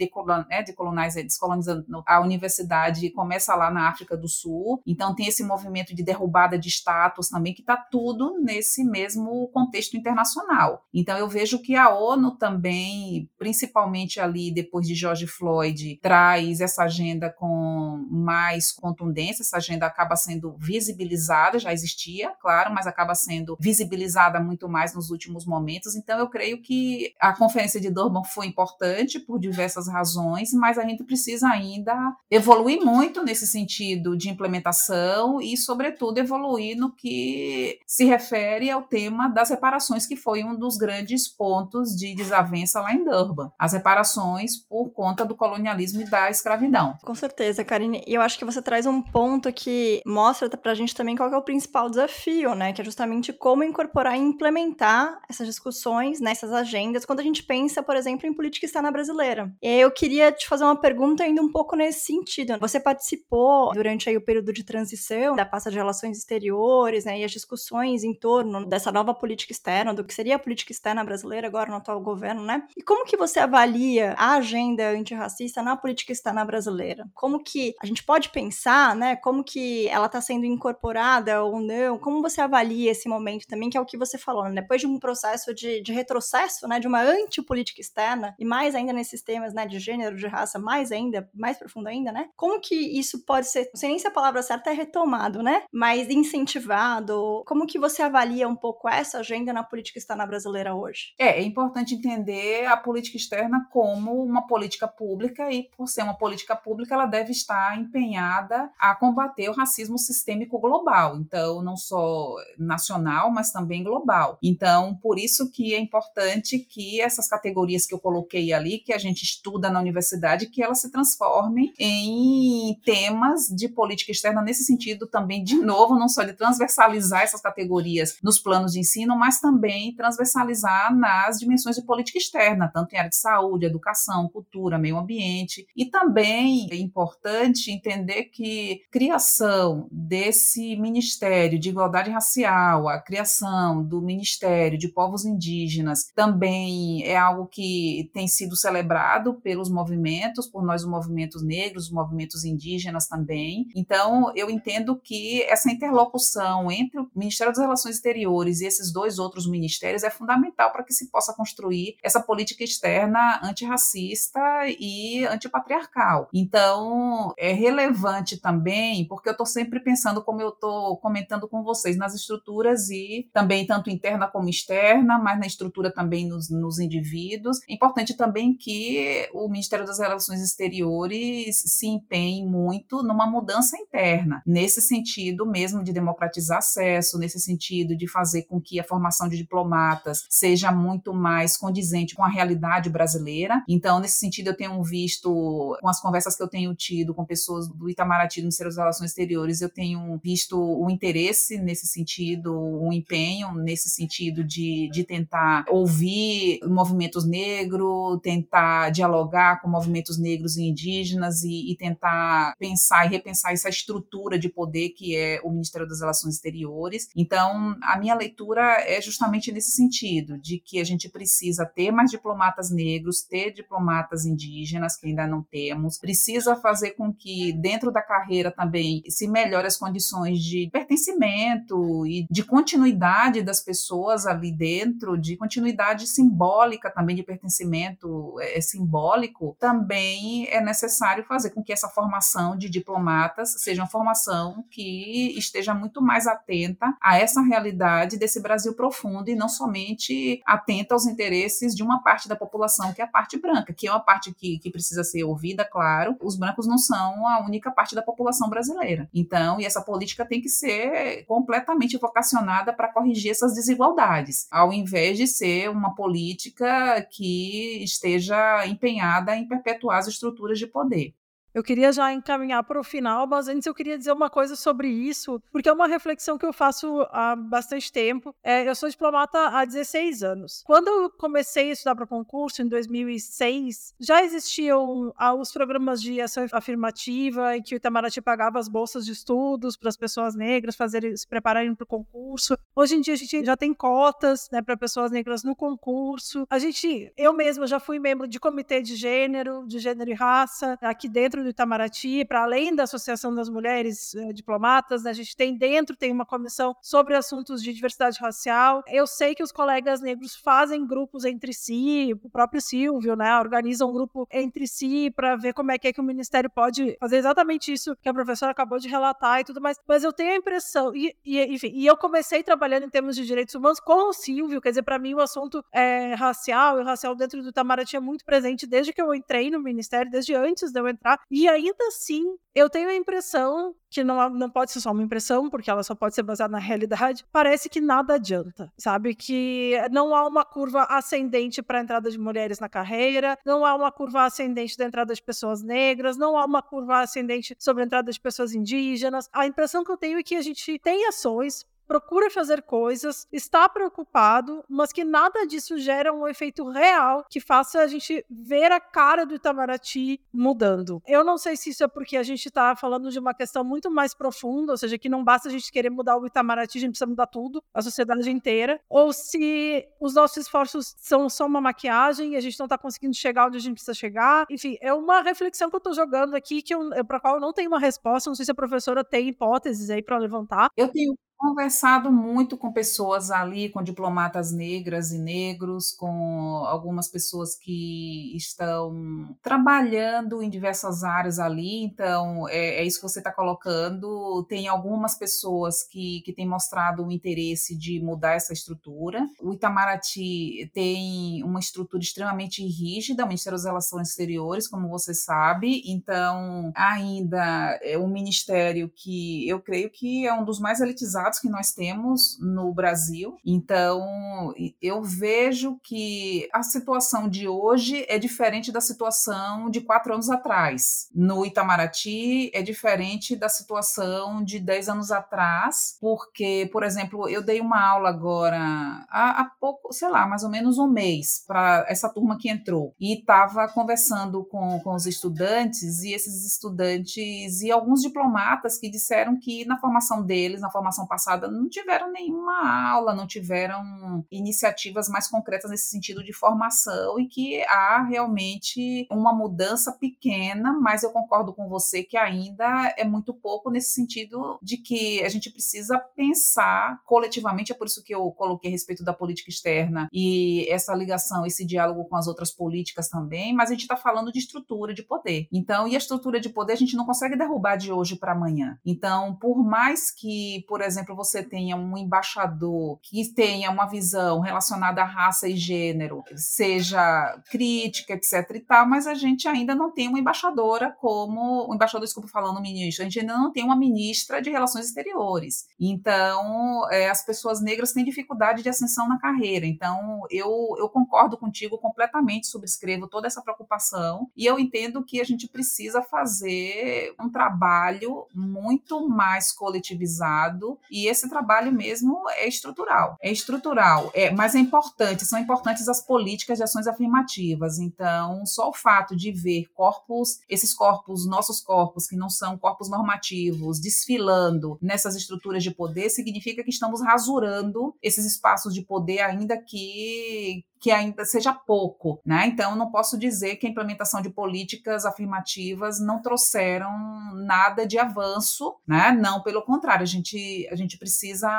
né, decolonizando, descolonizando a universidade começa lá na África do Sul, então tem esse movimento de derrubada de status também, que está tudo nesse mesmo contexto internacional. Então eu vejo que a ONU também, principalmente ali depois de George Floyd, traz essa agenda com mais contundência, essa agenda acaba sendo visibilizada, já existia, claro, mas acaba sendo visibilizada muito mais nos últimos momentos. Então eu creio que a conferência de Durban foi importante por diversas razões, mas a gente precisa ainda evoluir muito nesse sentido de implementação e, sobretudo, evoluir no que se refere ao tema das reparações, que foi um dos grandes pontos de desavença lá em Durban. As reparações por conta do colonialismo e da escravidão. Com certeza, Karine. E eu acho que você traz um ponto que mostra pra gente também qual é o principal desafio, né? Que é justamente como incorporar e implementar essas discussões nessas agendas quando a gente pensa, por exemplo, em política externa brasileira. E eu queria te fazer uma pergunta ainda um pouco nesse sentido. Você participou durante aí o período de transição da pasta de relações exteriores, né, e as discussões em torno dessa nova política externa, do que seria a política externa brasileira agora no atual governo, né? E como que você avalia a agenda antirracista na política externa brasileira? Como que a gente pode pensar, né, como que ela está sendo incorporada ou não? Como você avalia esse momento também, que é o que você falou, né? Depois de um processo de, de retrocesso, né, de uma antipolítica externa, e mais ainda nesses temas, né, de gênero, de raça mais ainda, mais profundo ainda, né? Como que isso pode ser, não sei nem se a palavra certa é retomado, né? Mas incentivado. Como que você avalia um pouco essa agenda na política externa brasileira hoje? É, é importante entender a política externa como uma política pública e, por ser uma política pública, ela deve estar empenhada a combater o racismo sistêmico global. Então, não só nacional, mas também global. Então, por isso que é importante que essas categorias que eu coloquei ali, que a gente estuda na universidade, que ela se transforme em temas de política externa nesse sentido também, de novo, não só de transversalizar essas categorias nos planos de ensino, mas também transversalizar nas dimensões de política externa, tanto em área de saúde, educação, cultura, meio ambiente. E também é importante entender que criação desse Ministério de Igualdade Racial, a criação do Ministério de Povos Indígenas, também é algo que tem sido celebrado pelos movimentos movimentos, por nós os movimentos negros, os movimentos indígenas também. Então, eu entendo que essa interlocução entre o Ministério das Relações Exteriores e esses dois outros ministérios é fundamental para que se possa construir essa política externa antirracista e antipatriarcal. Então, é relevante também, porque eu estou sempre pensando, como eu estou comentando com vocês, nas estruturas e também tanto interna como externa, mas na estrutura também nos, nos indivíduos. É importante também que o Ministério das Relações Exteriores se empenhe muito numa mudança interna, nesse sentido mesmo de democratizar acesso, nesse sentido de fazer com que a formação de diplomatas seja muito mais condizente com a realidade brasileira. Então, nesse sentido, eu tenho visto, com as conversas que eu tenho tido com pessoas do Itamaraty, do Ministério das Relações Exteriores, eu tenho visto o interesse nesse sentido, o empenho nesse sentido de, de tentar ouvir movimentos negros, tentar dialogar com movimentos negros e indígenas e, e tentar pensar e repensar essa estrutura de poder que é o Ministério das Relações Exteriores. Então, a minha leitura é justamente nesse sentido, de que a gente precisa ter mais diplomatas negros, ter diplomatas indígenas, que ainda não temos, precisa fazer com que dentro da carreira também se melhore as condições de pertencimento e de continuidade das pessoas ali dentro, de continuidade simbólica também de pertencimento é, simbólico, também é necessário fazer com que essa formação de diplomatas seja uma formação que esteja muito mais atenta a essa realidade desse Brasil profundo e não somente atenta aos interesses de uma parte da população, que é a parte branca, que é uma parte que, que precisa ser ouvida, claro. Os brancos não são a única parte da população brasileira. Então, e essa política tem que ser completamente vocacionada para corrigir essas desigualdades, ao invés de ser uma política que esteja empenhada em perpetuar as estruturas de poder. Eu queria já encaminhar para o final, mas antes eu queria dizer uma coisa sobre isso, porque é uma reflexão que eu faço há bastante tempo. É, eu sou diplomata há 16 anos. Quando eu comecei a estudar para concurso, em 2006, já existiam ah, os programas de ação afirmativa, em que o Itamaraty pagava as bolsas de estudos para as pessoas negras fazerem, se prepararem para o concurso. Hoje em dia a gente já tem cotas né, para pessoas negras no concurso. A gente, eu mesma já fui membro de comitê de gênero, de gênero e raça, aqui dentro do Itamaraty, para além da Associação das Mulheres eh, Diplomatas, né, a gente tem dentro, tem uma comissão sobre assuntos de diversidade racial. Eu sei que os colegas negros fazem grupos entre si, o próprio Silvio, né, organiza um grupo entre si para ver como é que, é que o Ministério pode fazer exatamente isso que a professora acabou de relatar e tudo mais. Mas eu tenho a impressão, e, e enfim, e eu comecei trabalhando em termos de direitos humanos com o Silvio, quer dizer, para mim o assunto é, racial e racial dentro do Itamaraty é muito presente desde que eu entrei no Ministério, desde antes de eu entrar, e ainda assim, eu tenho a impressão que não, não pode ser só uma impressão, porque ela só pode ser baseada na realidade, parece que nada adianta, sabe? Que não há uma curva ascendente para a entrada de mulheres na carreira, não há uma curva ascendente da entrada de pessoas negras, não há uma curva ascendente sobre a entrada de pessoas indígenas. A impressão que eu tenho é que a gente tem ações procura fazer coisas, está preocupado, mas que nada disso gera um efeito real que faça a gente ver a cara do Itamaraty mudando. Eu não sei se isso é porque a gente está falando de uma questão muito mais profunda, ou seja, que não basta a gente querer mudar o Itamaraty, a gente precisa mudar tudo, a sociedade inteira, ou se os nossos esforços são só uma maquiagem e a gente não está conseguindo chegar onde a gente precisa chegar. Enfim, é uma reflexão que eu estou jogando aqui que para qual eu não tenho uma resposta. Não sei se a professora tem hipóteses aí para levantar. Eu tenho conversado muito com pessoas ali, com diplomatas negras e negros, com algumas pessoas que estão trabalhando em diversas áreas ali. Então, é, é isso que você está colocando. Tem algumas pessoas que, que têm mostrado o interesse de mudar essa estrutura. O Itamaraty tem uma estrutura extremamente rígida, o Ministério das Relações Exteriores, como você sabe. Então, ainda é um ministério que eu creio que é um dos mais elitizados que nós temos no Brasil. Então, eu vejo que a situação de hoje é diferente da situação de quatro anos atrás. No Itamaraty, é diferente da situação de dez anos atrás, porque, por exemplo, eu dei uma aula agora há, há pouco, sei lá, mais ou menos um mês, para essa turma que entrou, e estava conversando com, com os estudantes, e esses estudantes e alguns diplomatas que disseram que na formação deles, na formação passada não tiveram nenhuma aula, não tiveram iniciativas mais concretas nesse sentido de formação e que há realmente uma mudança pequena, mas eu concordo com você que ainda é muito pouco nesse sentido de que a gente precisa pensar coletivamente, é por isso que eu coloquei a respeito da política externa e essa ligação, esse diálogo com as outras políticas também, mas a gente está falando de estrutura de poder. Então, e a estrutura de poder a gente não consegue derrubar de hoje para amanhã. Então, por mais que, por exemplo, você tenha um embaixador que tenha uma visão relacionada à raça e gênero, seja crítica, etc e tal, mas a gente ainda não tem uma embaixadora como, o embaixador, desculpa falando ministro, a gente ainda não tem uma ministra de relações exteriores. Então, é, as pessoas negras têm dificuldade de ascensão na carreira. Então, eu, eu concordo contigo completamente, subscrevo toda essa preocupação e eu entendo que a gente precisa fazer um trabalho muito mais coletivizado e esse trabalho mesmo é estrutural. É estrutural, é, mas é importante, são importantes as políticas de ações afirmativas. Então, só o fato de ver corpos, esses corpos, nossos corpos, que não são corpos normativos, desfilando nessas estruturas de poder, significa que estamos rasurando esses espaços de poder, ainda que que ainda seja pouco, né? Então, não posso dizer que a implementação de políticas afirmativas não trouxeram nada de avanço, né? Não, pelo contrário, a gente, a gente precisa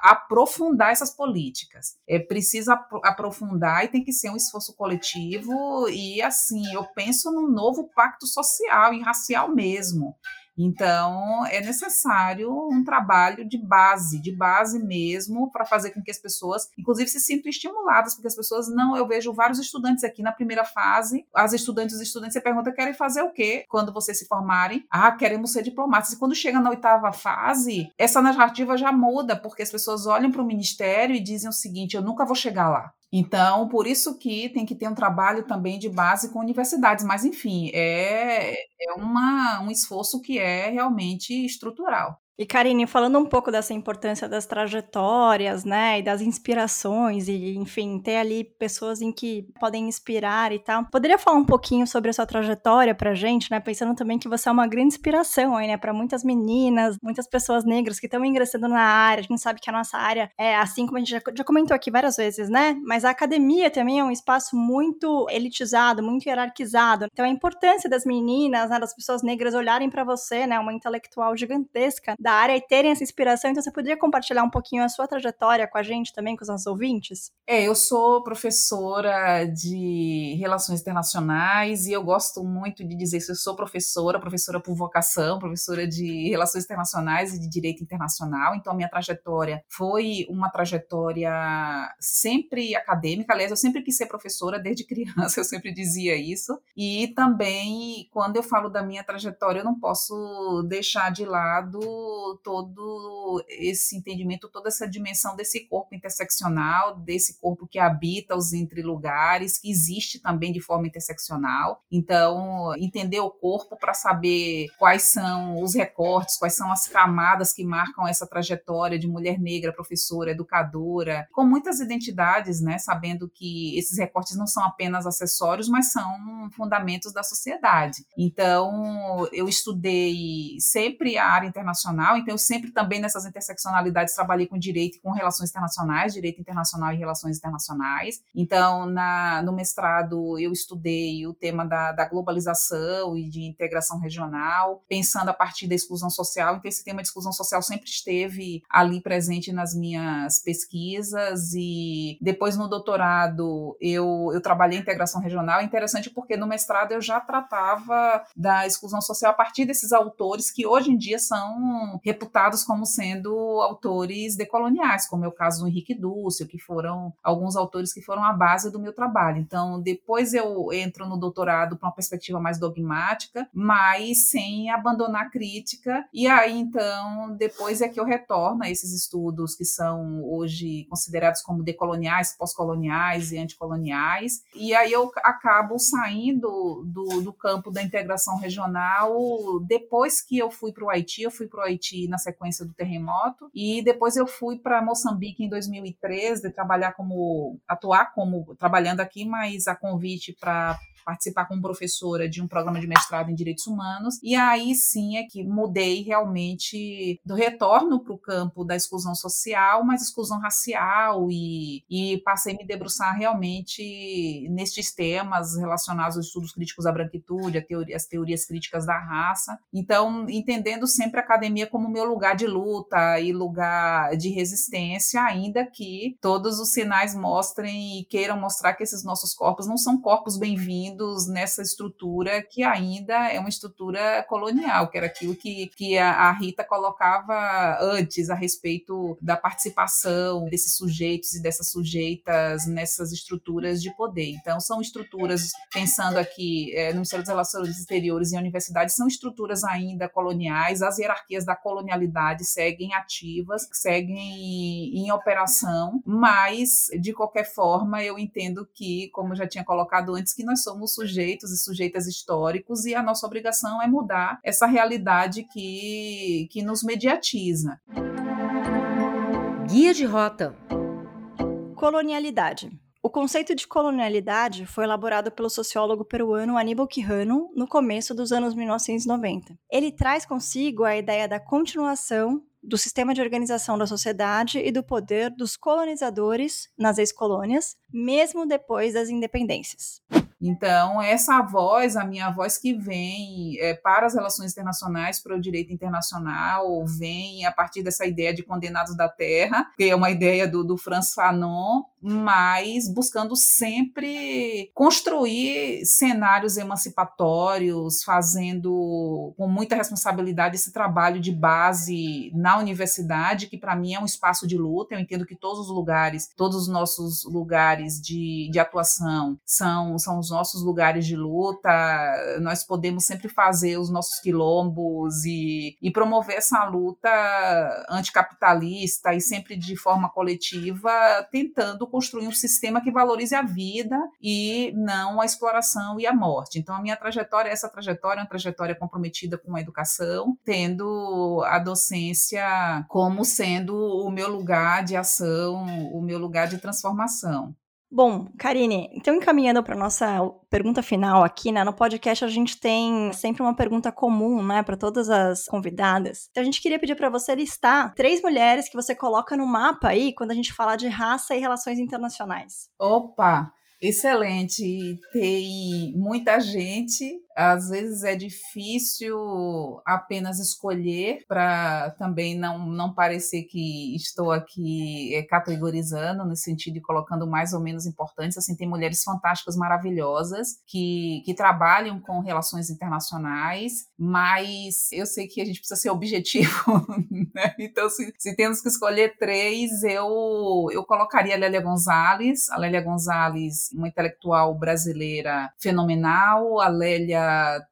aprofundar essas políticas. É precisa aprofundar e tem que ser um esforço coletivo e assim, eu penso num novo pacto social e racial mesmo. Então, é necessário um trabalho de base, de base mesmo, para fazer com que as pessoas, inclusive, se sintam estimuladas, porque as pessoas não. Eu vejo vários estudantes aqui na primeira fase, as estudantes e estudantes, você pergunta, querem fazer o quê quando vocês se formarem? Ah, queremos ser diplomatas. E quando chega na oitava fase, essa narrativa já muda, porque as pessoas olham para o ministério e dizem o seguinte: eu nunca vou chegar lá. Então, por isso que tem que ter um trabalho também de base com universidades, mas enfim, é, é uma, um esforço que é realmente estrutural. E Karine, falando um pouco dessa importância das trajetórias, né, e das inspirações, e enfim, ter ali pessoas em que podem inspirar e tal, poderia falar um pouquinho sobre a sua trajetória pra gente, né, pensando também que você é uma grande inspiração aí, né, para muitas meninas, muitas pessoas negras que estão ingressando na área, a gente sabe que a nossa área é assim como a gente já, já comentou aqui várias vezes, né, mas a academia também é um espaço muito elitizado, muito hierarquizado, então a importância das meninas, né, das pessoas negras olharem para você, né, uma intelectual gigantesca, da área e terem essa inspiração. Então, você poderia compartilhar um pouquinho a sua trajetória com a gente também, com os nossos ouvintes? É, eu sou professora de Relações Internacionais e eu gosto muito de dizer que eu sou professora, professora por vocação, professora de Relações Internacionais e de Direito Internacional. Então, a minha trajetória foi uma trajetória sempre acadêmica. Aliás, eu sempre quis ser professora desde criança, eu sempre dizia isso. E também, quando eu falo da minha trajetória, eu não posso deixar de lado todo esse entendimento, toda essa dimensão desse corpo interseccional, desse corpo que habita os entre lugares, que existe também de forma interseccional. Então, entender o corpo para saber quais são os recortes, quais são as camadas que marcam essa trajetória de mulher negra, professora, educadora, com muitas identidades, né, sabendo que esses recortes não são apenas acessórios, mas são fundamentos da sociedade. Então, eu estudei sempre a área internacional internacional, então eu sempre também nessas interseccionalidades trabalhei com direito e com relações internacionais, direito internacional e relações internacionais. Então, na, no mestrado, eu estudei o tema da, da globalização e de integração regional, pensando a partir da exclusão social. Então, esse tema de exclusão social sempre esteve ali presente nas minhas pesquisas e depois no doutorado eu, eu trabalhei integração regional. É interessante porque no mestrado eu já tratava da exclusão social a partir desses autores que hoje em dia são reputados como sendo autores decoloniais, como é o caso do Henrique Dúcio, que foram alguns autores que foram a base do meu trabalho. Então, depois eu entro no doutorado para uma perspectiva mais dogmática, mas sem abandonar a crítica, e aí então, depois é que eu retorno a esses estudos que são hoje considerados como decoloniais, pós-coloniais e anticoloniais, e aí eu acabo saindo do, do campo da integração regional depois que eu fui para o Haiti, eu fui para o Haiti Haiti na sequência do terremoto. E depois eu fui para Moçambique em 2013, trabalhar como atuar como trabalhando aqui, mas a convite para participar como professora de um programa de mestrado em direitos humanos, e aí sim é que mudei realmente do retorno para o campo da exclusão social, mas exclusão racial, e, e passei a me debruçar realmente nestes temas relacionados aos estudos críticos da branquitude, teoria, as teorias críticas da raça. Então, entendendo sempre a academia como meu lugar de luta e lugar de resistência, ainda que todos os sinais mostrem e queiram mostrar que esses nossos corpos não são corpos bem-vindos nessa estrutura que ainda é uma estrutura colonial, que era aquilo que, que a, a Rita colocava antes a respeito da participação desses sujeitos e dessas sujeitas nessas estruturas de poder. Então, são estruturas, pensando aqui é, no Ministério das Relações Exteriores e universidades, são estruturas ainda coloniais, as hierarquias da colonialidade seguem ativas, seguem em operação, mas, de qualquer forma, eu entendo que, como já tinha colocado antes, que nós somos sujeitos e sujeitas históricos e a nossa obrigação é mudar essa realidade que, que nos mediatiza. Guia de rota. Colonialidade. O conceito de colonialidade foi elaborado pelo sociólogo peruano Aníbal Quijano no começo dos anos 1990. Ele traz consigo a ideia da continuação do sistema de organização da sociedade e do poder dos colonizadores nas ex-colônias, mesmo depois das independências. Então, essa voz, a minha voz que vem é, para as relações internacionais, para o direito internacional, vem a partir dessa ideia de condenados da terra, que é uma ideia do, do Franz Fanon, mas buscando sempre construir cenários emancipatórios, fazendo com muita responsabilidade esse trabalho de base na universidade, que para mim é um espaço de luta. Eu entendo que todos os lugares, todos os nossos lugares de, de atuação são, são os nossos lugares de luta, nós podemos sempre fazer os nossos quilombos e, e promover essa luta anticapitalista e sempre de forma coletiva, tentando construir um sistema que valorize a vida e não a exploração e a morte. Então, a minha trajetória, essa trajetória é uma trajetória comprometida com a educação, tendo a docência como sendo o meu lugar de ação, o meu lugar de transformação. Bom, Karine, então encaminhando para nossa pergunta final aqui, né? No podcast a gente tem sempre uma pergunta comum, né, para todas as convidadas. Então a gente queria pedir para você listar três mulheres que você coloca no mapa aí quando a gente fala de raça e relações internacionais. Opa, excelente. Tem muita gente às vezes é difícil apenas escolher para também não, não parecer que estou aqui é, categorizando no sentido de colocando mais ou menos importantes. Assim, tem mulheres fantásticas, maravilhosas que, que trabalham com relações internacionais, mas eu sei que a gente precisa ser objetivo, né? Então, se, se temos que escolher três, eu, eu colocaria a Lélia Gonzalez, a Lélia Gonzalez, uma intelectual brasileira fenomenal, a Lélia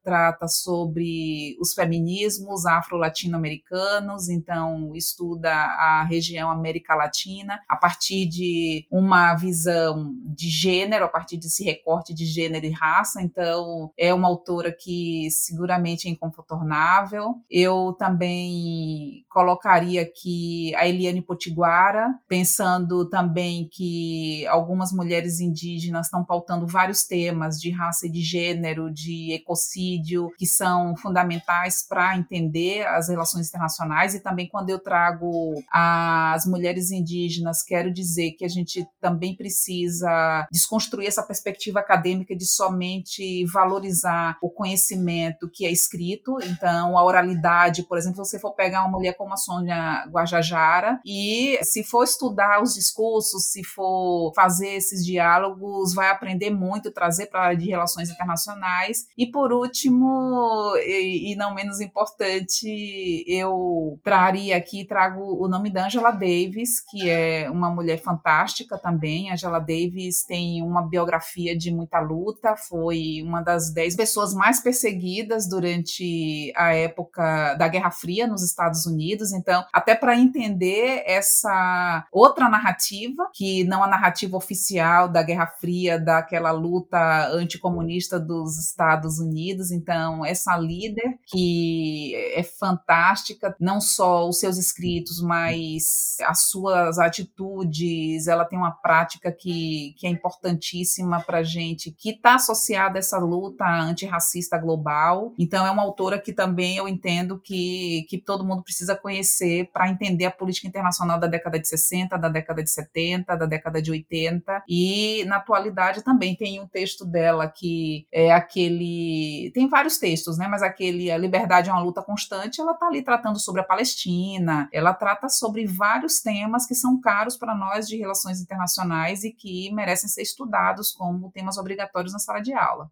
trata sobre os feminismos afro-latino-americanos, então estuda a região América Latina a partir de uma visão de gênero, a partir desse recorte de gênero e raça. Então, é uma autora que seguramente é incontornável. Eu também colocaria aqui a Eliane Potiguara, pensando também que algumas mulheres indígenas estão pautando vários temas de raça e de gênero, de ecocídio, que são fundamentais para entender as relações internacionais. E também, quando eu trago as mulheres indígenas, quero dizer que a gente também precisa desconstruir essa perspectiva acadêmica de somente valorizar o conhecimento que é escrito. Então, a oralidade, por exemplo, se você for pegar uma mulher como a Sônia Guajajara e se for estudar os discursos, se for fazer esses diálogos, vai aprender muito, trazer para a área de relações internacionais. E, por último, e, e, não menos importante, eu traria aqui, trago o nome da Angela Davis, que é uma mulher fantástica também. Angela Davis tem uma biografia de muita luta, foi uma das dez pessoas mais perseguidas durante a época da Guerra Fria nos Estados Unidos. Então, até para entender essa outra narrativa, que não a narrativa oficial da Guerra Fria, daquela luta anticomunista dos Estados Estados Unidos. Então, essa líder que é fantástica, não só os seus escritos, mas as suas atitudes, ela tem uma prática que, que é importantíssima para gente, que está associada a essa luta antirracista global. Então, é uma autora que também eu entendo que, que todo mundo precisa conhecer para entender a política internacional da década de 60, da década de 70, da década de 80. E, na atualidade, também tem um texto dela que é aquele. Tem vários textos, né? Mas aquele A Liberdade é uma Luta Constante, ela está ali tratando sobre a Palestina, ela trata sobre vários temas que são caros para nós de relações internacionais e que merecem ser estudados como temas obrigatórios na sala de aula.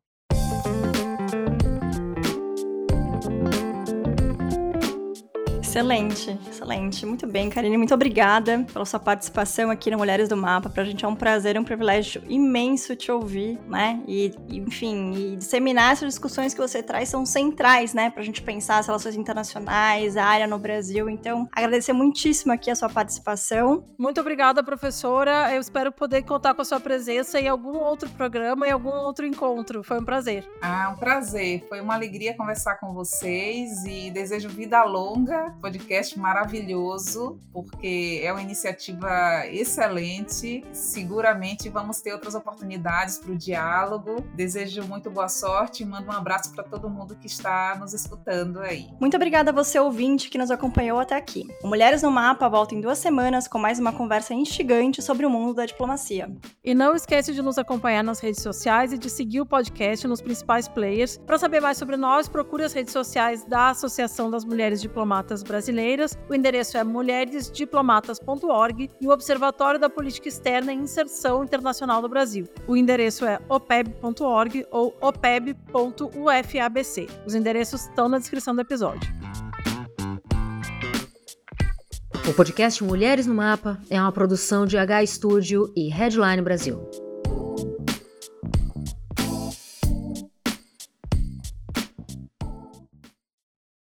Excelente, excelente. Muito bem, Karine. Muito obrigada pela sua participação aqui no Mulheres do Mapa. Pra gente é um prazer, e um privilégio imenso te ouvir, né? E, enfim, e disseminar essas discussões que você traz são centrais, né? Pra gente pensar as relações internacionais, a área no Brasil. Então, agradecer muitíssimo aqui a sua participação. Muito obrigada, professora. Eu espero poder contar com a sua presença em algum outro programa, em algum outro encontro. Foi um prazer. Ah, um prazer. Foi uma alegria conversar com vocês e desejo vida longa podcast maravilhoso, porque é uma iniciativa excelente. Seguramente vamos ter outras oportunidades para o diálogo. Desejo muito boa sorte e mando um abraço para todo mundo que está nos escutando aí. Muito obrigada a você, ouvinte, que nos acompanhou até aqui. O Mulheres no Mapa volta em duas semanas com mais uma conversa instigante sobre o mundo da diplomacia. E não esquece de nos acompanhar nas redes sociais e de seguir o podcast nos principais players. Para saber mais sobre nós, procure as redes sociais da Associação das Mulheres Diplomatas Brasileiras brasileiras. O endereço é mulheresdiplomatas.org e o Observatório da Política Externa e Inserção Internacional do Brasil. O endereço é opeb.org ou opeb.ufabc. Os endereços estão na descrição do episódio. O podcast Mulheres no Mapa é uma produção de H Studio e Headline Brasil.